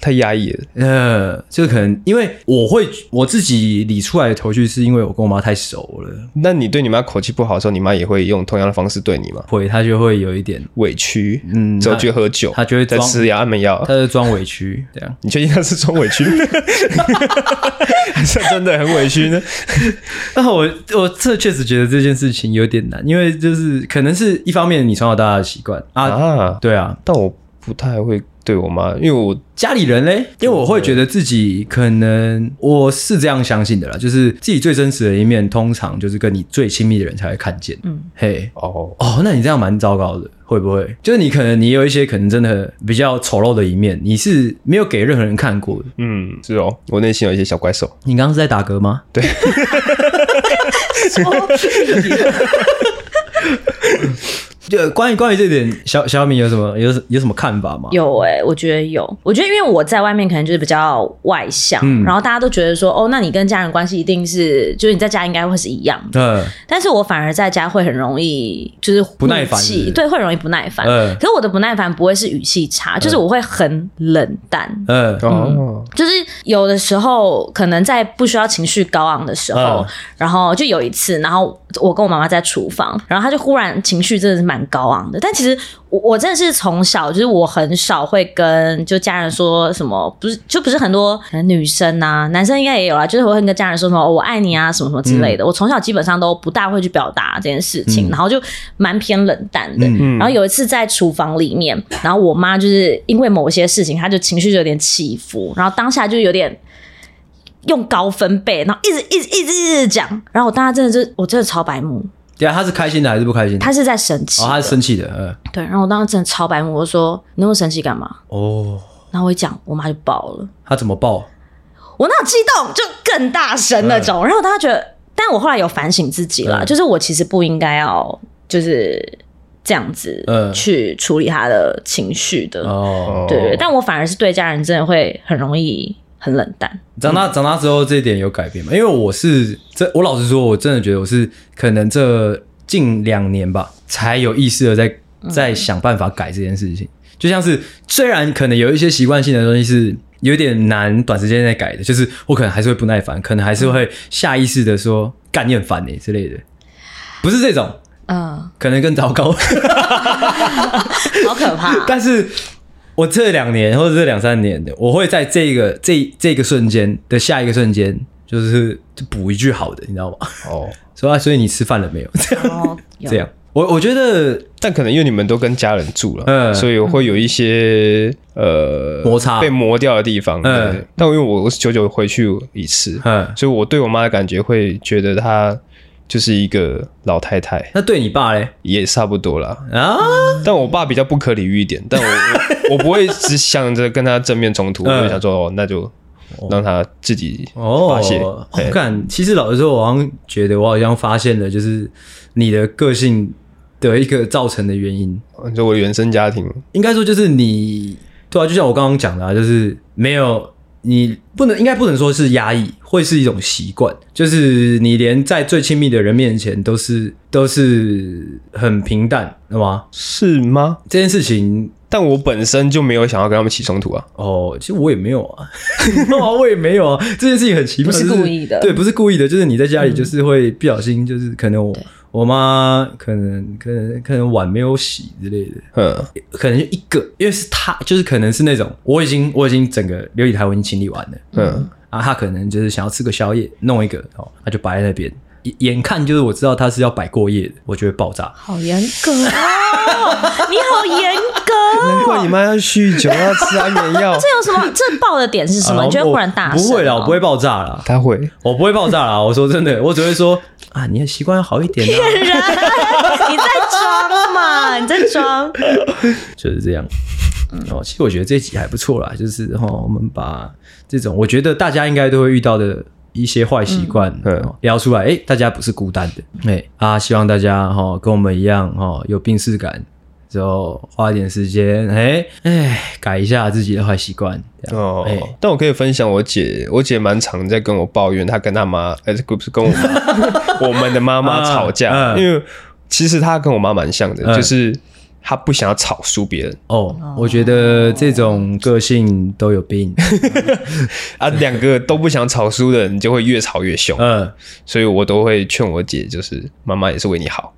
太压抑了。呃，就可能因为我会我自己理出来的头绪，是因为我跟我妈太熟了。那你对你妈口气不好的时候，你妈也会用同样的方式对你吗？会，她就会有一点委屈，嗯，之后去喝酒，她就会在吃药安眠药，她就装委屈这样。你确定她是装委屈？还是真的很委屈呢？那 我我这确实觉得这件事情有点难，因为就是可能是一方面你从小到大的习惯啊，啊，对啊，但我不太会对我妈，因为我家里人嘞，因为我会觉得自己可能我是这样相信的啦，就是自己最真实的一面，通常就是跟你最亲密的人才会看见。嗯，嘿，哦哦，那你这样蛮糟糕的，会不会？就是你可能你有一些可能真的比较丑陋的一面，你是没有给任何人看过的。嗯，是哦，我内心有一些小怪兽。你刚刚是在打嗝吗？对。就关于关于这点，小小米有什么有有什么看法吗？有哎、欸，我觉得有。我觉得因为我在外面可能就是比较外向，嗯、然后大家都觉得说，哦，那你跟家人关系一定是，就是你在家应该会是一样的。嗯。但是我反而在家会很容易就是不耐烦，对，会容易不耐烦。嗯。可是我的不耐烦不会是语气差，就是我会很冷淡。嗯。哦。就是有的时候可能在不需要情绪高昂的时候，嗯、然后就有一次，然后我跟我妈妈在厨房，然后她就忽然情绪真的是蛮。高昂的，但其实我我真的是从小就是我很少会跟就家人说什么，不是就不是很多女生啊，男生应该也有啦，就是我会跟家人说什么、哦、我爱你啊什么什么之类的。嗯、我从小基本上都不大会去表达这件事情，嗯、然后就蛮偏冷淡的。嗯、然后有一次在厨房里面，然后我妈就是因为某些事情，她就情绪就有点起伏，然后当下就有点用高分贝，然后一直一直一直一直讲，然后我当时真的就我真的超白目。对啊，他是开心的还是不开心？他是在生气。哦，他是生气的。嗯，对。然后我当时真的超白目，我说：“你那么生气干嘛？”哦。然后我一讲，我妈就爆了。他怎么爆？我那种激动就更大声那种。嗯、然后大家觉得，但我后来有反省自己了，嗯、就是我其实不应该要就是这样子去处理他的情绪的。哦、嗯。对对。但我反而是对家人真的会很容易。很冷淡。长大长大之后，这一点有改变吗？因为我是这，我老实说，我真的觉得我是可能这近两年吧，才有意识的在在想办法改这件事情。就像是虽然可能有一些习惯性的东西是有点难短时间内改的，就是我可能还是会不耐烦，可能还是会下意识的说“干你很烦欸”之类的，不是这种，嗯，可能更糟糕，好可怕。但是。我这两年或者这两三年的，我会在这个这这个瞬间的下一个瞬间，就是就补一句好的，你知道吗？哦，所以所以你吃饭了没有？这样、哦、这样。我我觉得，但可能因为你们都跟家人住了，嗯，所以会有一些呃摩擦被磨掉的地方，嗯。但因为我我是久久回去一次，嗯，所以我对我妈的感觉会觉得她就是一个老太太。那对你爸嘞，也差不多啦。啊。但我爸比较不可理喻一点，但我我，我不会只想着跟他正面冲突，我就想说哦，那就让他自己发泄。我看，其实老实说，我好像觉得我好像发现了，就是你的个性。的一个造成的原因，就我原生家庭，应该说就是你，对啊，就像我刚刚讲的啊，就是没有你不能，应该不能说是压抑，会是一种习惯，就是你连在最亲密的人面前都是都是很平淡，对吗？是吗？这件事情，但我本身就没有想要跟他们起冲突啊。哦，其实我也没有啊，我也没有啊。这件事情很奇怪，不是故意的，对，不是故意的，就是你在家里就是会不小心，就是可能我。我妈可能可能可能碗没有洗之类的，嗯，可能就一个，因为是她，就是可能是那种我已经我已经整个琉璃台我已经清理完了，嗯，啊，她可能就是想要吃个宵夜，弄一个哦，她就摆在那边，眼看就是我知道他是要摆过夜的，我就会爆炸。好严格哦，你好严格，难怪你妈要酗酒要吃安眠药。这有什么？这爆的点是什么？你觉得忽然大声？不会啦，我不会爆炸啦。他会，我不会爆炸啦。我说真的，我只会说。啊，你的习惯要好一点。骗人！你在装嘛？你在装？就是这样。哦，其实我觉得这集还不错啦，就是哈，我们把这种我觉得大家应该都会遇到的一些坏习惯，嗯，聊出来，哎，大家不是孤单的，哎，啊，希望大家哈跟我们一样哈有病识感。之后花一点时间，哎哎，改一下自己的坏习惯哦。但我可以分享我姐，我姐蛮常在跟我抱怨，她跟她妈，哎，不是跟我妈，我们的妈妈吵架。啊、因为其实她跟我妈蛮像的，嗯、就是她不想要吵输别人。哦，我觉得这种个性都有病。啊，两个都不想吵输的人，就会越吵越凶。嗯，所以我都会劝我姐，就是妈妈也是为你好。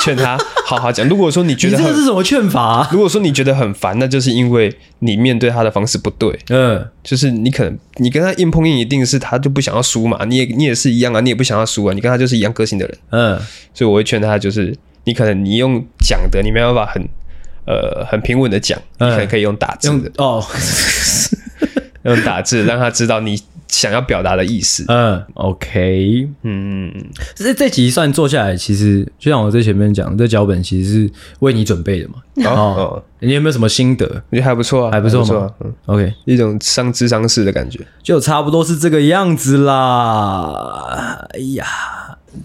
劝她好好讲。如果说你觉得这是什么劝法啊？如果说你觉得很烦，那就是因为你面对他的方式不对。嗯，就是你可能你跟他硬碰硬，一定是他就不想要输嘛。你也你也是一样啊，你也不想要输啊。你跟他就是一样个性的人。嗯，所以我会劝他，就是你可能你用讲的，你没办法很呃很平稳的讲，你可能可以用打字的。哦，用打字让他知道你。想要表达的意思，嗯，OK，嗯，这这集算做下来，其实就像我在前面讲，这脚本其实是为你准备的嘛。哦，哦。你有没有什么心得？我觉得还不错啊，还不错吗？嗯，OK，一种上智商式的感觉，就差不多是这个样子啦。哎呀，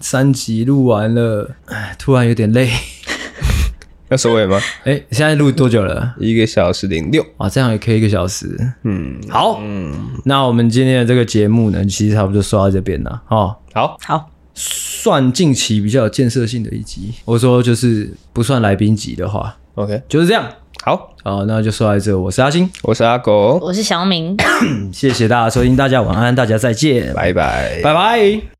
三集录完了，哎，突然有点累。要收尾吗？哎、欸，现在录多久了？一个小时零六啊，这样也可以一个小时。嗯，好，嗯，那我们今天的这个节目呢，其实差不多说到这边了。哦，好，好，算近期比较有建设性的一集。我说就是不算来宾集的话，OK，就是这样。好，好，那就说到这。我是阿星，我是阿狗，我是小明。谢谢大家收听，大家晚安，大家再见，拜拜，拜拜。